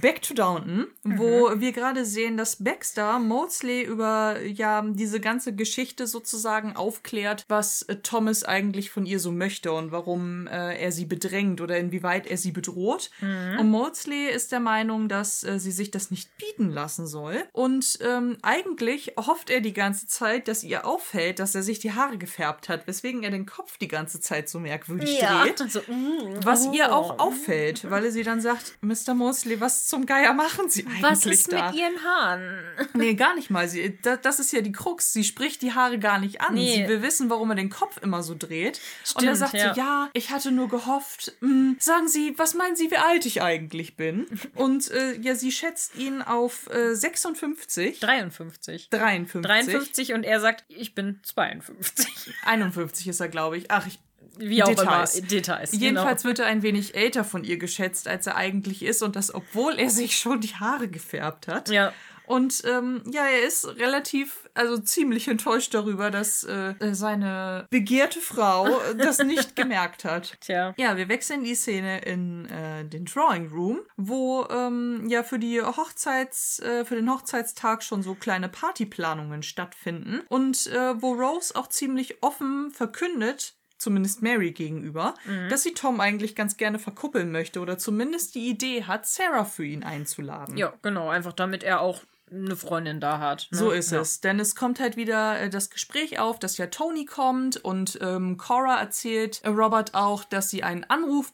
Back to Downton, wo wir gerade sehen, dass Baxter Maudsley über ja diese ganze Geschichte sozusagen aufklärt, was äh, Thomas eigentlich von ihr so möchte und warum äh, er sie bedrängt oder inwieweit er sie bedroht. Und Maudsley ist der Meinung, dass äh, sie sich das nicht bieten lassen soll. Und ähm, eigentlich hofft er die ganze Zeit, dass ihr auffällt, dass er sich die Haare gefärbt hat, weswegen er den Kopf die ganze Zeit so merkwürdig dreht. So, mm, Was oh. ihr auch auffällt, weil sie dann sagt, Mr. Mosley, was zum Geier machen Sie eigentlich Was ist da? mit ihren Haaren? Nee, gar nicht mal. Sie, da, das ist ja die Krux. Sie spricht die Haare gar nicht an. Nee. Sie will wissen, warum er den Kopf immer so dreht. und dann Stimmt, sagt ja. sie, ja, ich hatte nur gehofft, mh, sagen Sie, was meinen Sie, wie alt ich eigentlich bin? Und äh, ja, sie schätzt ihn auf äh, 56. 53. 53. 53 und er sagt, ich bin 52. 51 ist er, glaube ich. Ach, ich Wie auch Details. immer. Details. Jedenfalls wird er ein wenig älter von ihr geschätzt, als er eigentlich ist. Und das, obwohl er sich schon die Haare gefärbt hat. Genau. Ja. Und ähm, ja, er ist relativ, also ziemlich enttäuscht darüber, dass äh, seine begehrte Frau das nicht gemerkt hat. Tja. Ja, wir wechseln die Szene in äh, den Drawing Room, wo ähm, ja für die Hochzeits, äh, für den Hochzeitstag schon so kleine Partyplanungen stattfinden und äh, wo Rose auch ziemlich offen verkündet, zumindest Mary gegenüber, dass sie Tom eigentlich ganz gerne verkuppeln möchte oder zumindest die Idee hat, Sarah für ihn einzuladen. Ja, genau. Einfach damit er auch eine Freundin da hat. Ne? So ist ja. es. Denn es kommt halt wieder äh, das Gespräch auf, dass ja Tony kommt und ähm, Cora erzählt äh, Robert auch, dass sie einen Anruf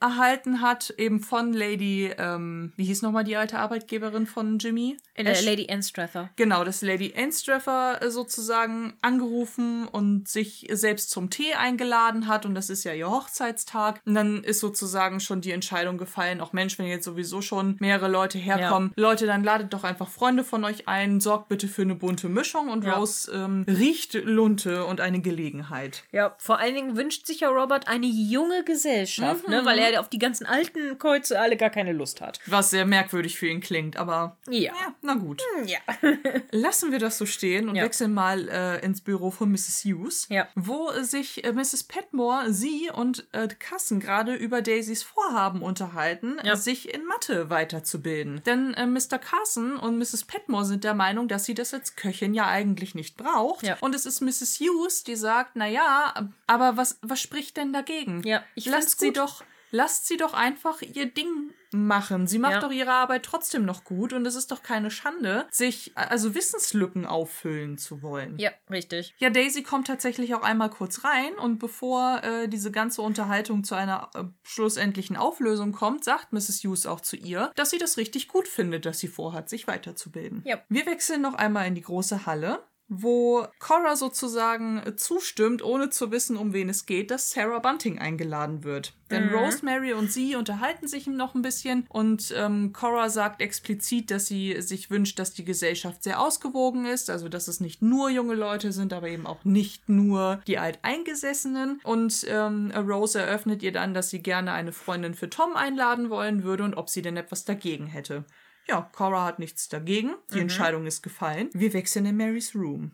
erhalten hat, eben von Lady, ähm, wie hieß nochmal die alte Arbeitgeberin von Jimmy? Äh, Lady Anstrather. Genau, dass Lady Anstraffer äh, sozusagen angerufen und sich selbst zum Tee eingeladen hat und das ist ja ihr Hochzeitstag. Und dann ist sozusagen schon die Entscheidung gefallen, auch Mensch, wenn jetzt sowieso schon mehrere Leute herkommen, Leute, dann ladet doch einfach Freunde von euch ein, sorgt bitte für eine bunte Mischung und Ja. Rose ähm, riecht Lunte und eine Gelegenheit. Ja, vor allen Dingen wünscht sich ja Robert eine junge Gesellschaft, ne? Weil er auf die ganzen alten Kreuze alle gar keine Lust hat. Was sehr merkwürdig für ihn klingt, aber Ja. ja, na gut. Ja. Lassen wir das so stehen und Ja. wechseln mal äh, ins Büro von Mrs. Hughes, Ja. wo äh, sich äh, Mrs. Petmore, sie und äh, Cassen gerade über Daisys Vorhaben unterhalten, Ja. sich in Mathe weiterzubilden. Denn äh, Mr. Carson und Mrs. Petmore sind der Meinung, dass sie das als Köchin ja eigentlich nicht braucht. Ja. Und es ist Mrs. Hughes, die sagt, na ja, aber was, was spricht denn dagegen? Ja, ich lasst sie doch, lasst sie doch einfach ihr Ding machen. Sie macht Ja. doch ihre Arbeit trotzdem noch gut und es ist doch keine Schande, sich also Wissenslücken auffüllen zu wollen. Ja, richtig. Ja, Daisy kommt tatsächlich auch einmal kurz rein und bevor äh, diese ganze Unterhaltung zu einer äh, schlussendlichen Auflösung kommt, sagt Mrs. Hughes auch zu ihr, dass sie das richtig gut findet, dass sie vorhat, sich weiterzubilden. Ja. Wir wechseln noch einmal in die große Halle wo Cora sozusagen äh, zustimmt, ohne zu wissen, um wen es geht, dass Sarah Bunting eingeladen wird. Denn Rosemary und sie unterhalten sich noch ein bisschen und ähm, Cora sagt explizit, dass sie sich wünscht, dass die Gesellschaft sehr ausgewogen ist, also dass es nicht nur junge Leute sind, aber eben auch nicht nur die Alteingesessenen. Und ähm, Rose eröffnet ihr dann, dass sie gerne eine Freundin für Tom einladen wollen würde und ob sie denn etwas dagegen hätte. Ja, Cora hat nichts dagegen. Die Entscheidung ist gefallen. Wir wechseln in Marys Room,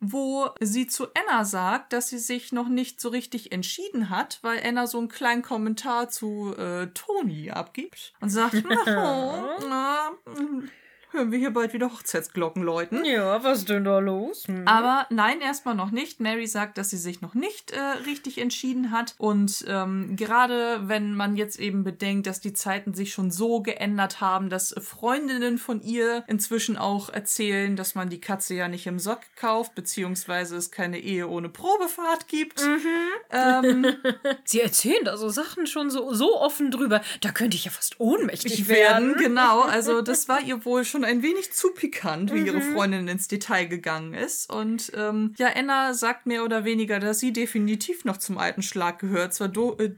wo sie zu Anna sagt, dass sie sich noch nicht so richtig entschieden hat, weil Anna so einen kleinen Kommentar zu äh, Tony abgibt und sagt, oh, na, hören wir hier bald wieder Hochzeitsglocken läuten. Ja, was ist denn da los? Hm. Aber nein, erstmal noch nicht. Mary sagt, dass sie sich noch nicht äh, richtig entschieden hat. Und ähm, gerade wenn man jetzt eben bedenkt, dass die Zeiten sich schon so geändert haben, dass Freundinnen von ihr inzwischen auch erzählen, dass man die Katze ja nicht im Sock kauft, beziehungsweise es keine Ehe ohne Probefahrt gibt. Ähm, Sie erzählen da so Sachen schon so, so offen drüber. Da könnte ich ja fast ohnmächtig werden, werden. genau. Also das war ihr wohl schon ein wenig zu pikant, wie ihre Freundin ins Detail gegangen ist. Und ähm, ja, Anna sagt mehr oder weniger, dass sie definitiv noch zum alten Schlag gehört. Zwar, du äh,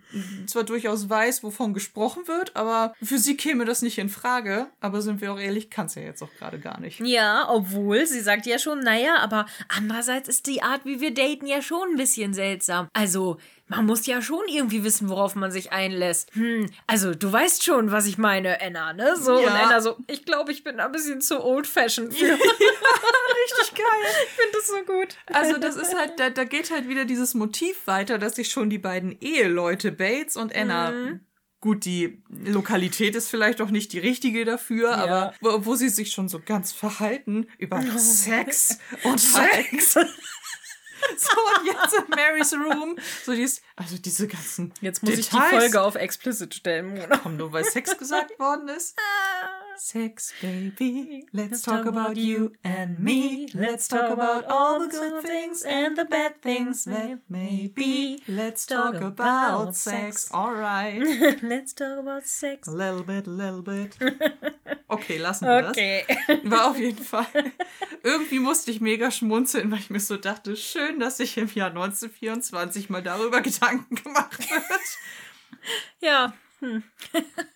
zwar durchaus weiß, wovon gesprochen wird, aber für sie käme das nicht in Frage. Aber sind wir auch ehrlich, kann es ja jetzt auch gerade gar nicht. Ja, obwohl sie sagt ja schon, naja, aber andererseits ist die Art, wie wir daten, ja schon ein bisschen seltsam. Also, man muss ja schon irgendwie wissen, worauf man sich einlässt. Hm, also du weißt schon, was ich meine, Anna, ne? So, Ja. und Anna so, ich glaube, ich bin ein bisschen zu old-fashioned für. Richtig geil. ich finde das so gut. Also das ist halt, da, da geht halt wieder dieses Motiv weiter, dass sich schon die beiden Eheleute, Bates und Anna, gut, die Lokalität ist vielleicht auch nicht die richtige dafür, aber wo, wo sie sich schon so ganz verhalten über Sex und Sex. So, und jetzt in Marys Room, so dies, also diese ganzen Jetzt muss ich die Details. Folge auf explicit stellen. Komm, nur weil Sex gesagt worden ist. Sex, baby, let's talk about you and me. Let's talk about all the good things and the bad things that may be. Let's talk about sex, alright. Let's talk about sex. A little bit, a little bit. Okay, lassen wir Okay. das. War auf jeden Fall. Irgendwie musste ich mega schmunzeln, weil ich mir so dachte, schön, dass sich im Jahr 1924 mal darüber Gedanken gemacht wird. Ja.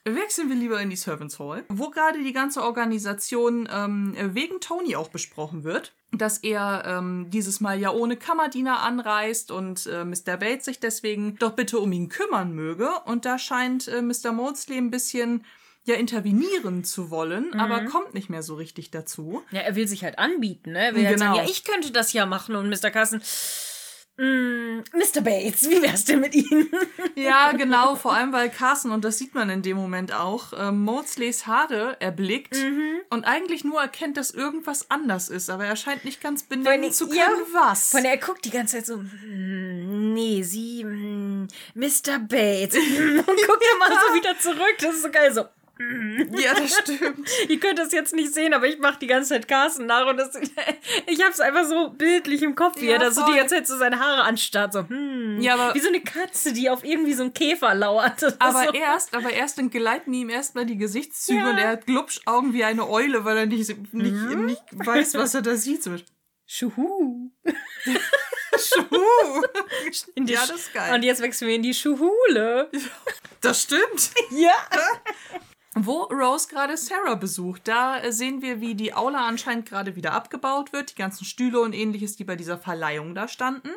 Wechseln wir lieber in die Servants Hall, wo gerade die ganze Organisation ähm, wegen Tony auch besprochen wird. Dass er ähm, dieses Mal ja ohne Kammerdiener anreist und äh, Mr. Bates sich deswegen doch bitte um ihn kümmern möge. Und da scheint äh, Mr. Maudsley ein bisschen ja intervenieren zu wollen, aber kommt nicht mehr so richtig dazu. Ja, er will sich halt anbieten, ne? Er will halt Genau. sagen, ja, ich könnte das ja machen. Und Mr. Carson, mm, Mr. Bates, wie wär's denn mit Ihnen? Ja, genau, vor allem weil Carson, und das sieht man in dem Moment auch, äh, Maudsleys Haare erblickt und eigentlich nur erkennt, dass irgendwas anders ist, aber er scheint nicht ganz benennen allem, zu können, ja, was. Von er guckt die ganze Zeit so, mm, nee, Sie, mm, Mr. Bates. Und guckt immer so wieder zurück. Das ist so geil, so. Ja, das stimmt. Ihr könnt das jetzt nicht sehen, aber ich mache die ganze Zeit Carsten nach und das, ich habe es einfach so bildlich im Kopf, wie er da so die ganze Zeit so seine Haare anstarrt, so hm, Ja, aber- wie so eine Katze, die auf irgendwie so einen Käfer lauert. Aber so, erst, aber erst entgleiten ihm erstmal die Gesichtszüge Ja. und er hat Glubschaugen wie eine Eule, weil er nicht, nicht, nicht weiß, was er da sieht. So, Schuhu. Schuhu. Ja, das ist geil. Und jetzt wechseln wir in die Schuhule. Das stimmt. Ja. Wo Rose gerade Sarah besucht, da äh, sehen wir, wie die Aula anscheinend gerade wieder abgebaut wird. Die ganzen Stühle und ähnliches, die bei dieser Verleihung da standen.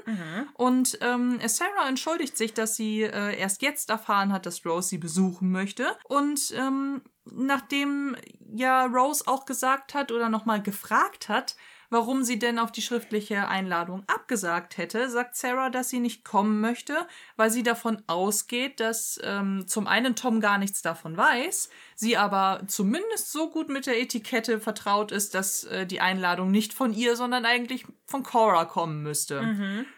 Und ähm, Sarah entschuldigt sich, dass sie äh, erst jetzt erfahren hat, dass Rose sie besuchen möchte. Und ähm, nachdem ja Rose auch gesagt hat oder nochmal gefragt hat, warum sie denn auf die schriftliche Einladung abgesagt hätte, sagt Sarah, dass sie nicht kommen möchte, weil sie davon ausgeht, dass ähm, zum einen Tom gar nichts davon weiß, sie aber zumindest so gut mit der Etikette vertraut ist, dass äh, die Einladung nicht von ihr, sondern eigentlich von Cora kommen müsste.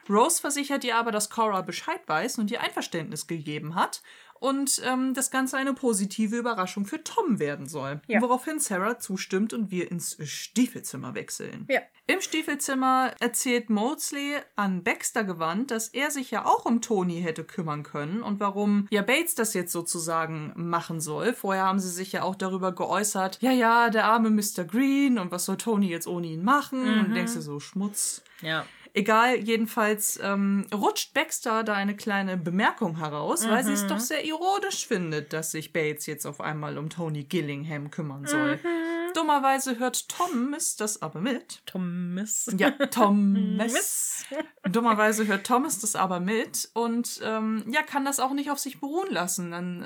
Rose versichert ihr aber, dass Cora Bescheid weiß und ihr Einverständnis gegeben hat und ähm, das Ganze eine positive Überraschung für Tom werden soll. Ja. Woraufhin Sarah zustimmt und wir ins Stiefelzimmer wechseln. Ja. Im Stiefelzimmer erzählt Maudsley an Baxter gewandt, dass er sich ja auch um Tony hätte kümmern können und warum ja Bates das jetzt sozusagen machen soll. Vorher haben sie sich ja auch darüber geäußert, ja, ja, der arme Mr. Green und was soll Tony jetzt ohne ihn machen? Und du denkst dir so, Schmutz. Ja. Egal, jedenfalls ähm, rutscht Baxter da eine kleine Bemerkung heraus, weil sie es doch sehr ironisch findet, dass sich Bates jetzt auf einmal um Tony Gillingham kümmern soll. Dummerweise hört Thomas das aber mit. Thomas. Ja, Thomas. Dummerweise hört Thomas das aber mit und ähm, ja, kann das auch nicht auf sich beruhen lassen. Dann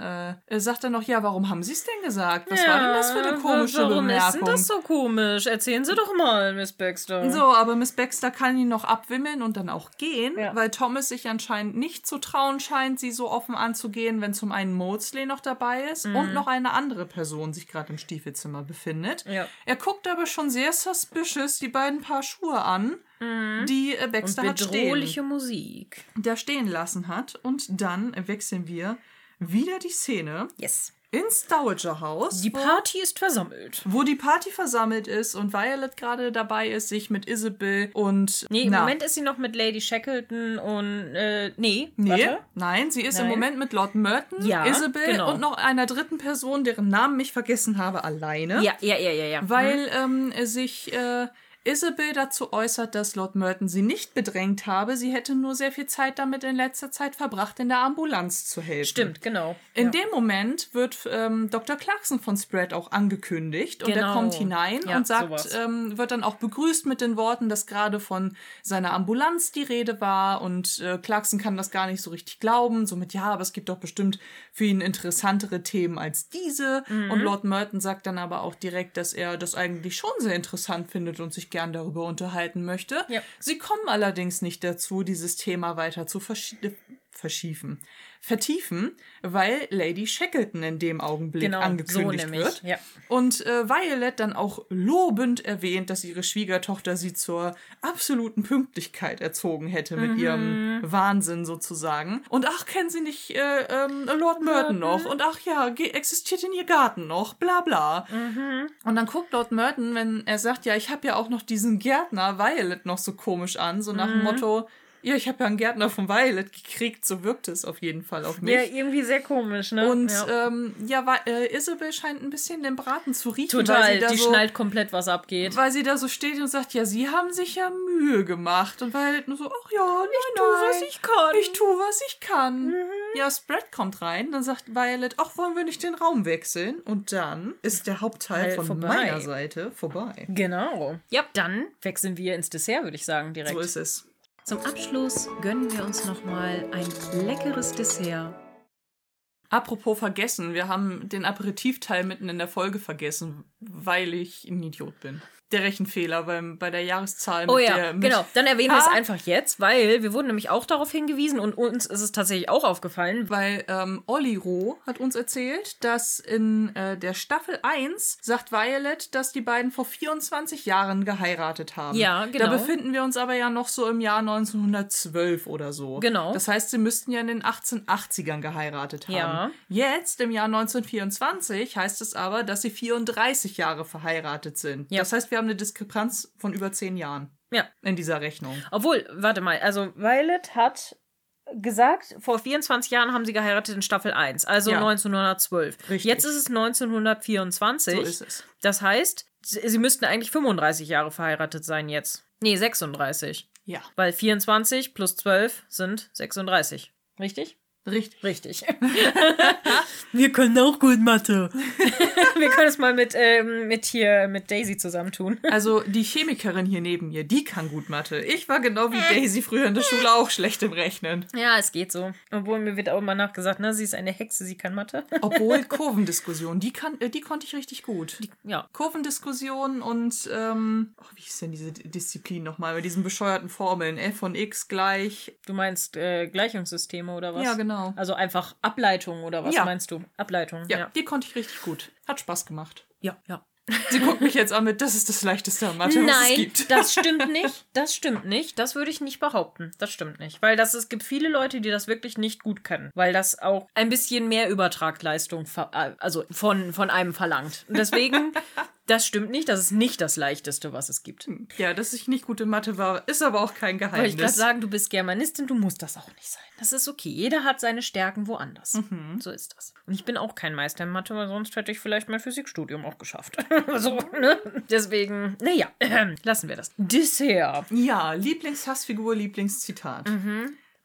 äh, sagt er noch, ja, warum haben Sie es denn gesagt? Was war denn das für eine komische warum Bemerkung? ist denn das so komisch? Erzählen Sie doch mal, Miss Baxter. So, aber Miss Baxter kann ihn noch abwimmeln und dann auch gehen, Ja. weil Thomas sich anscheinend nicht zu trauen scheint, sie so offen anzugehen, wenn zum einen Maudsley noch dabei ist Mhm. und noch eine andere Person sich gerade im Stiefelzimmer befindet. Nett. Ja. Er guckt aber schon sehr suspicious die beiden Paar Schuhe an, die äh, Und Baxter hat stehen, Musik. der stehen lassen hat. Und dann wechseln wir wieder die Szene Yes. Ins Dowager Haus. Die Party ist versammelt. wo die Party versammelt ist und Violet gerade dabei ist, sich mit Isabel und. Nee, im na, Moment ist sie noch mit Lady Shackleton und, äh, nee, Nee, warte. nein, sie ist im Nein. Moment mit Lord Merton, Ja, Isabel genau. und noch einer dritten Person, deren Namen ich vergessen habe, alleine. Ja, ja, ja, ja, ja. Weil ähm, sich äh, Isabel dazu äußert, dass Lord Merton sie nicht bedrängt habe. Sie hätte nur sehr viel Zeit damit in letzter Zeit verbracht, in der Ambulanz zu helfen. Stimmt, genau. In ja. dem Moment wird ähm, Dr. Clarkson von Spread auch angekündigt und er Genau. kommt hinein Ja, und sagt, ähm, wird dann auch begrüßt mit den Worten, dass gerade von seiner Ambulanz die Rede war und äh, Clarkson kann das gar nicht so richtig glauben. Somit, ja, aber es gibt doch bestimmt für ihn interessantere Themen als diese. Mhm. Und Lord Merton sagt dann aber auch direkt, dass er das eigentlich schon sehr interessant findet und sich gern darüber unterhalten möchte. Ja. Sie kommen allerdings nicht dazu, dieses Thema weiter zu verschi verschiefen, vertiefen, weil Lady Shackleton in dem Augenblick Genau, angekündigt so wird. ja. Und äh, Violet dann auch lobend erwähnt, dass ihre Schwiegertochter sie zur absoluten Pünktlichkeit erzogen hätte mit Mhm. ihrem Wahnsinn sozusagen. Und ach, kennen Sie nicht äh, ähm, Lord Merton noch? Und ach ja, existiert in ihr Garten noch? Bla bla. Mhm. Und dann guckt Lord Merton, wenn er sagt, ja, ich habe ja auch noch diesen Gärtner Violet noch so komisch an, so Mhm. nach dem Motto, ja, ich habe ja einen Gärtner von Violet gekriegt, so wirkt es auf jeden Fall auf mich. Ja, irgendwie sehr komisch, ne? Und ja. ähm, ja, wa- äh, Isabel scheint ein bisschen den Braten zu riechen, weil Total, sie, da die so, schnallt komplett, was abgeht. weil sie da so steht und sagt, ja, sie haben sich ja Mühe gemacht. Und Violet nur so, ach ja, nein, Ich tu, was ich kann. Ich tu, was ich kann. Ja, Spread kommt rein, dann sagt Violet, ach, wollen wir nicht den Raum wechseln? Und dann ist der Hauptteil Teil von vorbei. meiner Seite vorbei. Genau. Ja, dann wechseln wir ins Dessert, würde ich sagen, direkt. So ist es. Zum Abschluss gönnen wir uns nochmal ein leckeres Dessert. Apropos vergessen, wir haben den Aperitivteil mitten in der Folge vergessen, weil ich ein Idiot bin. Der Rechenfehler beim, bei der Jahreszahl mit Oh ja, der. Mit genau. Dann erwähnen wir es Ah. einfach jetzt, weil wir wurden nämlich auch darauf hingewiesen und uns ist es tatsächlich auch aufgefallen. Weil ähm, Olli Roh hat uns erzählt, dass in äh, der Staffel 1 sagt Violet, dass die beiden vor 24 Jahren geheiratet haben. Ja, genau. Da befinden wir uns aber ja noch so im Jahr 1912 oder so. Genau. Das heißt, sie müssten ja in den 1880ern geheiratet haben. Ja. Jetzt, im Jahr 1924, heißt es aber, dass sie 34 Jahre verheiratet sind. Ja. Das heißt, wir haben eine Diskrepanz von über 10 Jahren Ja. in dieser Rechnung. Obwohl, warte mal, also Violet hat gesagt, vor 24 Jahren haben sie geheiratet in Staffel 1, also Ja. 1912. Richtig. Jetzt ist es 1924. So ist es. Das heißt, sie sie müssten eigentlich 35 Jahre verheiratet sein jetzt. Nee, 36. Ja, Weil 24 plus 12 sind 36. Richtig? Richtig. Richtig. Wir können auch gut Mathe. Wir können es mal mit, ähm, mit hier, mit Daisy zusammentun. Also die Chemikerin hier neben mir, die kann gut Mathe. Ich war genau wie Daisy früher in der Schule auch schlecht im Rechnen. Ja, es geht so. Obwohl mir wird auch immer nachgesagt, ne, sie ist eine Hexe, sie kann Mathe. Obwohl Kurvendiskussion, die, kann, äh, die konnte ich richtig gut. Ja. Kurvendiskussion und, ähm, oh, wie ist denn diese Disziplin nochmal? Mit diesen bescheuerten Formeln. f von x gleich. Du meinst äh, Gleichungssysteme oder was? Ja, genau. Also einfach Ableitung oder was Ja. meinst du? Ableitung. Ja, Ja. die konnte ich richtig gut. Hat Spaß gemacht. Ja. ja. Sie guckt mich jetzt an mit, das ist das leichteste an Mathe, was es Nein, gibt. das stimmt nicht. Das stimmt nicht. Das würde ich nicht behaupten. Das stimmt nicht. Weil das, es gibt viele Leute, die das wirklich nicht gut können. Weil das auch ein bisschen mehr Übertragleistung äh, also von, von einem verlangt. Und deswegen, das stimmt nicht. Das ist nicht das Leichteste, was es gibt. Ja, dass ich nicht gut in Mathe war, ist aber auch kein Wollte ich Geheimnis. gerade sagen, du bist Germanistin, du musst das auch nicht sein. Das ist okay. Jeder hat seine Stärken woanders. So ist das. Und ich bin auch kein Meister in Mathe, weil sonst hätte ich vielleicht mein Physikstudium auch geschafft. so, ne? Deswegen, naja, lassen wir das. Dessert. Ja, Lieblingshassfigur, Lieblingszitat.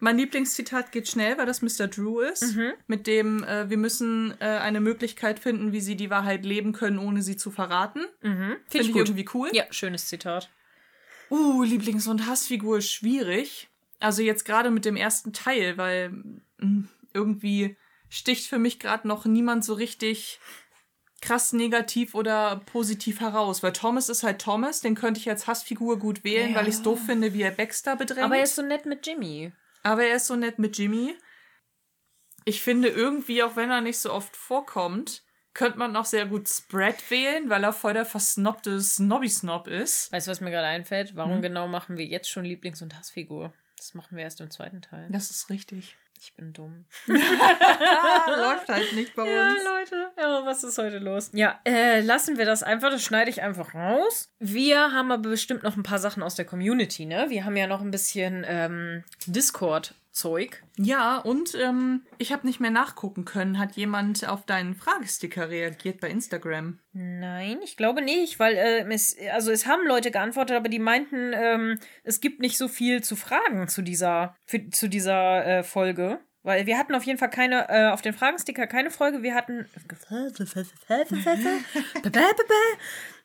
Mein Lieblingszitat geht schnell, weil das Mr. Drew ist, mit dem äh, wir müssen äh, eine Möglichkeit finden, wie sie die Wahrheit leben können, ohne sie zu verraten. Finde Finde ich irgendwie cool. Ja, schönes Zitat. Uh, Lieblings- und Hassfigur ist schwierig. Also jetzt gerade mit dem ersten Teil, weil mh, irgendwie sticht für mich gerade noch niemand so richtig krass negativ oder positiv heraus. Weil Thomas ist halt Thomas, den könnte ich als Hassfigur gut wählen, Ja. weil ich es doof finde, wie er Baxter bedrängt. Aber er ist so nett mit Jimmy. Aber er ist so nett mit Jimmy. Ich finde irgendwie, auch wenn er nicht so oft vorkommt, könnte man noch sehr gut Spread wählen, weil er voll der versnobte Snobby-Snob ist. Weißt du, was mir gerade einfällt? Warum hm? genau machen wir jetzt schon Lieblings- und Hassfigur? Das machen wir erst im zweiten Teil. Das ist richtig. Ich bin dumm. Läuft halt nicht bei uns. Ja, Leute. Ja, was ist heute los? Ja, äh, lassen wir das einfach. Das schneide ich einfach raus. Wir haben aber bestimmt noch ein paar Sachen aus der Community, ne? Wir haben ja noch ein bisschen ähm, Discord Zeug. Ja, und ähm, ich habe nicht mehr nachgucken können. Hat jemand auf deinen Fragesticker reagiert bei Instagram? Nein, ich glaube nicht, weil äh, es, also es haben Leute geantwortet, aber die meinten, ähm, es gibt nicht so viel zu fragen zu dieser, für, zu dieser äh, Folge. Weil wir hatten auf jeden Fall keine, äh, auf den Fragensticker keine Folge. Wir hatten.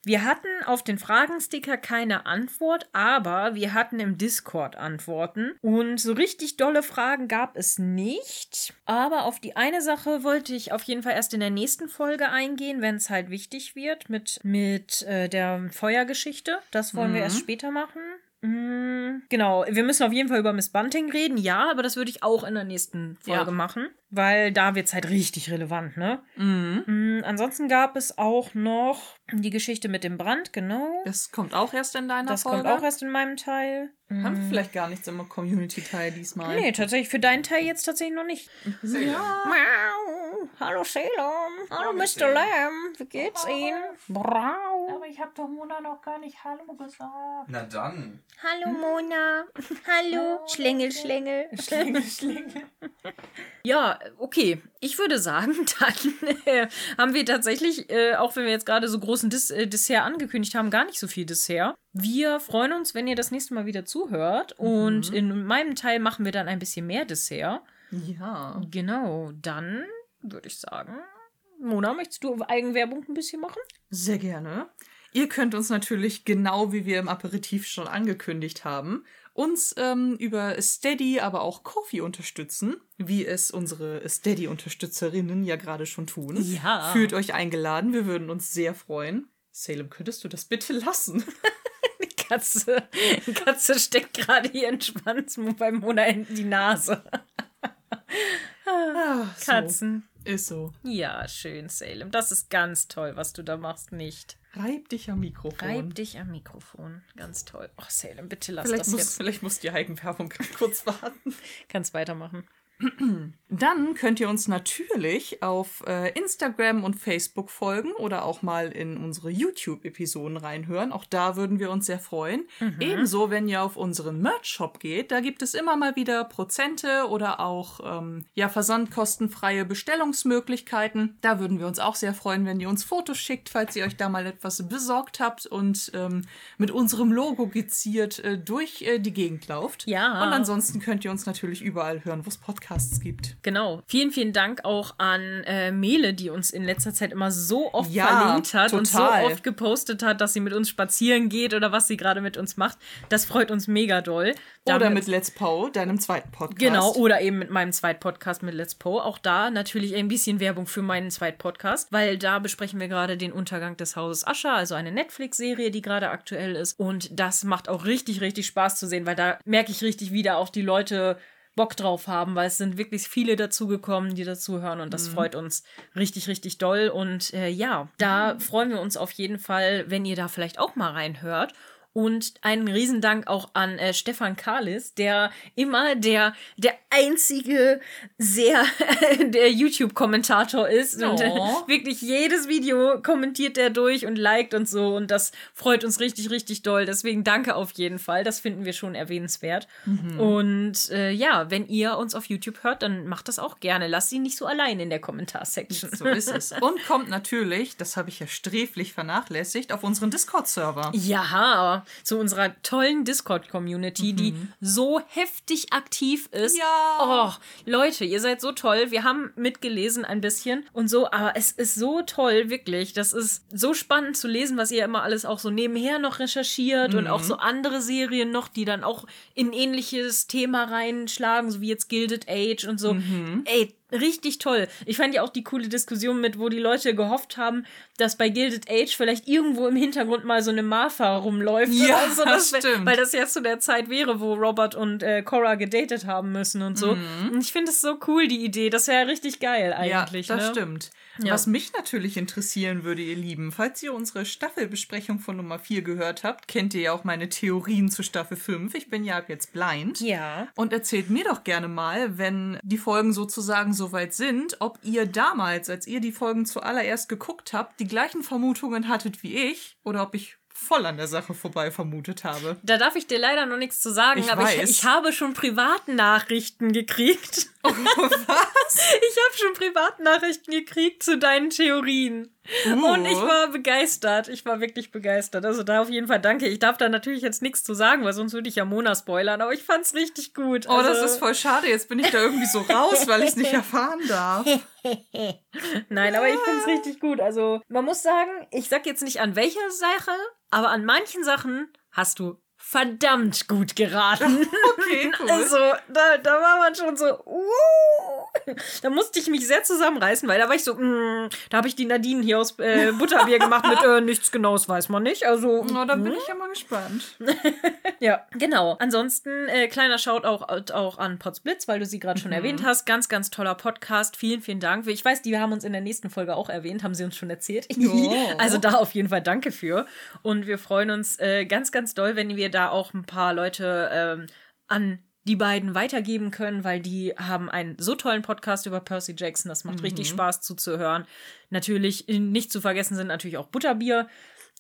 Wir hatten auf den Fragensticker keine Antwort, aber wir hatten im Discord Antworten. Und so richtig dolle Fragen gab es nicht. Aber auf die eine Sache wollte ich auf jeden Fall erst in der nächsten Folge eingehen, wenn es halt wichtig wird mit, mit äh, der Feuergeschichte. Das wollen mhm. wir erst später machen. Mhm. Genau, wir müssen auf jeden Fall über Miss Bunting reden, ja, aber das würde ich auch in der nächsten Folge ja. machen, weil da wird es halt richtig relevant, ne? Mhm. Mhm, ansonsten gab es auch noch die Geschichte mit dem Brand, genau. Das kommt auch erst in deiner das Folge. Das kommt auch erst in meinem Teil. Haben wir mhm. vielleicht gar nichts im Community-Teil diesmal? Nee, tatsächlich für deinen Teil jetzt tatsächlich noch nicht. Ja. Hallo Salem. Hallo, Mr. Lamb. Wie geht's Ihnen? Brau. Aber ich habe doch Mona noch gar nicht Hallo gesagt. Na dann. Hallo Mona. Hallo. Schlängel, Schlängel. Schlängel, Schlängel. ja, okay. Ich würde sagen, dann äh, haben wir tatsächlich, äh, auch wenn wir jetzt gerade so großen Dis äh, Dessert angekündigt haben, gar nicht so viel Dessert. Wir freuen uns, wenn ihr das nächste Mal wieder zuhört. Mhm. Und in meinem Teil machen wir dann ein bisschen mehr Dessert. Ja. Genau. Dann würde ich sagen, Mona, möchtest du Eigenwerbung ein bisschen machen? Sehr gerne. Ihr könnt uns natürlich, genau wie wir im Aperitif schon angekündigt haben, uns ähm, über Steady, aber auch Kofi unterstützen, wie es unsere Steady-Unterstützerinnen ja gerade schon tun. Ja. Fühlt euch eingeladen, wir würden uns sehr freuen. Salem, könntest du das bitte lassen? Die Katze, die Katze steckt gerade ihren Schwanz bei Mona in die Nase. Ah, Katzen. So. Ist so. Ja, schön, Salem. Das ist ganz toll, was du da machst, nicht. Reib dich am Mikrofon. Reib dich am Mikrofon. Ganz toll. Oh, Salem, bitte lass vielleicht das muss, jetzt. Vielleicht muss die Eigenwerbung kurz warten. Kannst weitermachen. Dann könnt ihr uns natürlich auf äh, Instagram und Facebook folgen oder auch mal in unsere YouTube-Episoden reinhören. Auch da würden wir uns sehr freuen. Mhm. Ebenso, wenn ihr auf unseren Merch-Shop geht, da gibt es immer mal wieder Prozente oder auch ähm, ja, versandkostenfreie Bestellungsmöglichkeiten. Da würden wir uns auch sehr freuen, wenn ihr uns Fotos schickt, falls ihr euch da mal etwas besorgt habt und ähm, mit unserem Logo geziert äh, durch äh, die Gegend lauft. Ja. Und ansonsten könnt ihr uns natürlich überall hören, wo es Podcasts Podcasts gibt. Genau. Vielen, vielen Dank auch an äh, Mele, die uns in letzter Zeit immer so oft ja, verlinkt hat total. und so oft gepostet hat, dass sie mit uns spazieren geht oder was sie gerade mit uns macht. Das freut uns mega doll. Damit, oder mit Let's Po, deinem zweiten Podcast. Genau, oder eben mit meinem zweiten Podcast mit Let's Po. Auch da natürlich ein bisschen Werbung für meinen zweiten Podcast, weil da besprechen wir gerade den Untergang des Hauses Ascher, also eine Netflix-Serie, die gerade aktuell ist. Und das macht auch richtig, richtig Spaß zu sehen, weil da merke ich richtig wieder auch die Leute Bock drauf haben, weil es sind wirklich viele dazugekommen, die dazuhören und das mhm. freut uns richtig, richtig doll. Und äh, ja, da freuen wir uns auf jeden Fall, wenn ihr da vielleicht auch mal reinhört. Und einen Riesendank auch an äh, Stefan Kalis, der immer der, der einzige sehr der YouTube-Kommentator ist. Oh. Und äh, wirklich jedes Video kommentiert er durch und liked und so. Und das freut uns richtig, richtig doll. Deswegen danke auf jeden Fall. Das finden wir schon erwähnenswert. Mhm. Und äh, ja, wenn ihr uns auf YouTube hört, dann macht das auch gerne. Lasst ihn nicht so allein in der Kommentarsection. So ist es. Und kommt natürlich, das habe ich ja sträflich vernachlässigt, auf unseren Discord-Server. Ja, zu unserer tollen Discord-Community, mhm. die so heftig aktiv ist. Ja. Oh, Leute, ihr seid so toll. Wir haben mitgelesen ein bisschen und so, aber es ist so toll, wirklich. Das ist so spannend zu lesen, was ihr immer alles auch so nebenher noch recherchiert mhm. und auch so andere Serien noch, die dann auch in ähnliches Thema reinschlagen, so wie jetzt Gilded Age und so. Mhm. Ey, richtig toll. Ich fand ja auch die coole Diskussion mit, wo die Leute gehofft haben, dass bei Gilded Age vielleicht irgendwo im Hintergrund mal so eine Martha rumläuft. Ja, so, das stimmt. Weil das ja zu der Zeit wäre, wo Robert und äh, Cora gedatet haben müssen und so. Mhm. Und ich finde es so cool, die Idee. Das wäre ja richtig geil eigentlich. Ja, das ne? stimmt. Ja. Was mich natürlich interessieren würde, ihr Lieben, falls ihr unsere Staffelbesprechung von Nummer 4 gehört habt, kennt ihr ja auch meine Theorien zu Staffel 5. Ich bin ja ab jetzt blind. Ja. Und erzählt mir doch gerne mal, wenn die Folgen sozusagen soweit sind, ob ihr damals, als ihr die Folgen zuallererst geguckt habt, die gleichen Vermutungen hattet wie ich oder ob ich voll an der Sache vorbei vermutet habe. Da darf ich dir leider noch nichts zu sagen, Ich aber ich, ich habe schon Privatnachrichten gekriegt. Oh, was? Ich habe schon Privatnachrichten gekriegt zu deinen Theorien. Und ich war begeistert. Ich war wirklich begeistert. Also da auf jeden Fall danke. Ich darf da natürlich jetzt nichts zu sagen, weil sonst würde ich ja Mona spoilern, aber ich fand's richtig gut. Oh, das Also- ist voll schade. Jetzt bin ich da irgendwie so raus, weil ich es nicht erfahren darf. Nein, aber ich find's richtig gut. Also, man muss sagen, ich sag jetzt nicht an welcher Sache, aber an manchen Sachen hast du verdammt gut geraten. Okay, cool. Also, da, da war man schon so, uh, da musste ich mich sehr zusammenreißen, weil da war ich so, mm, da habe ich die Nadine hier aus äh, Butterbier gemacht mit äh, nichts Genaues weiß man nicht. Also, Oh, da bin ich ja mal gespannt. ja, genau. Ansonsten, äh, kleiner Shout auch, auch an Potsblitz, weil du sie gerade schon erwähnt hast. Ganz, ganz toller Podcast. Vielen, vielen Dank. Ich weiß, die haben uns in der nächsten Folge auch erwähnt, haben sie uns schon erzählt. Also da auf jeden Fall danke für. Und wir freuen uns äh, ganz, ganz doll, wenn wir da auch ein paar Leute ähm, an die beiden weitergeben können, weil die haben einen so tollen Podcast über Percy Jackson. Das macht Mhm. richtig Spaß zuzuhören. Natürlich nicht zu vergessen sind natürlich auch Butterbier.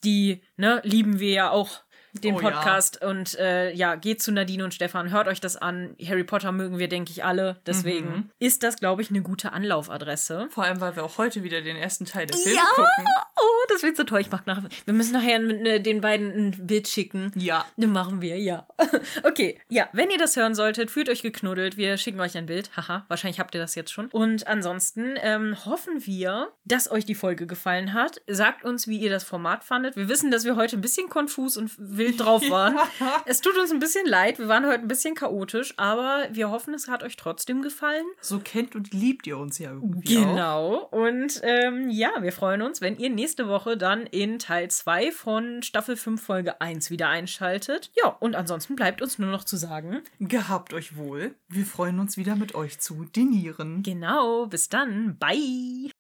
Die ne, lieben wir ja auch den Oh ja. Podcast und äh, ja, geht zu Nadine und Stefan, hört euch das an. Harry Potter mögen wir, denke ich, alle. Deswegen Mhm. ist das, glaube ich, eine gute Anlaufadresse. Vor allem, weil wir auch heute wieder den ersten Teil der Filme Ja! gucken. Oh, das wird so toll. Ich mach nach. Wir müssen nachher äh, den beiden ein Bild schicken. Ja. Das machen wir, ja. okay, ja, wenn ihr das hören solltet, fühlt euch geknuddelt. Wir schicken euch ein Bild. Haha, wahrscheinlich habt ihr das jetzt schon. Und ansonsten ähm, hoffen wir, dass euch die Folge gefallen hat. Sagt uns, wie ihr das Format fandet. Wir wissen, dass wir heute ein bisschen konfus und wild drauf waren. Es tut uns ein bisschen leid. Wir waren heute ein bisschen chaotisch, aber wir hoffen, es hat euch trotzdem gefallen. So kennt und liebt ihr uns ja irgendwie auch. Genau. Und ähm, ja, wir freuen uns, wenn ihr nächste Woche dann in Teil 2 von Staffel 5 Folge 1 wieder einschaltet. Ja, und ansonsten bleibt uns nur noch zu sagen, Gehabt euch wohl. Wir freuen uns wieder mit euch zu dinieren. genau, bis dann, bye.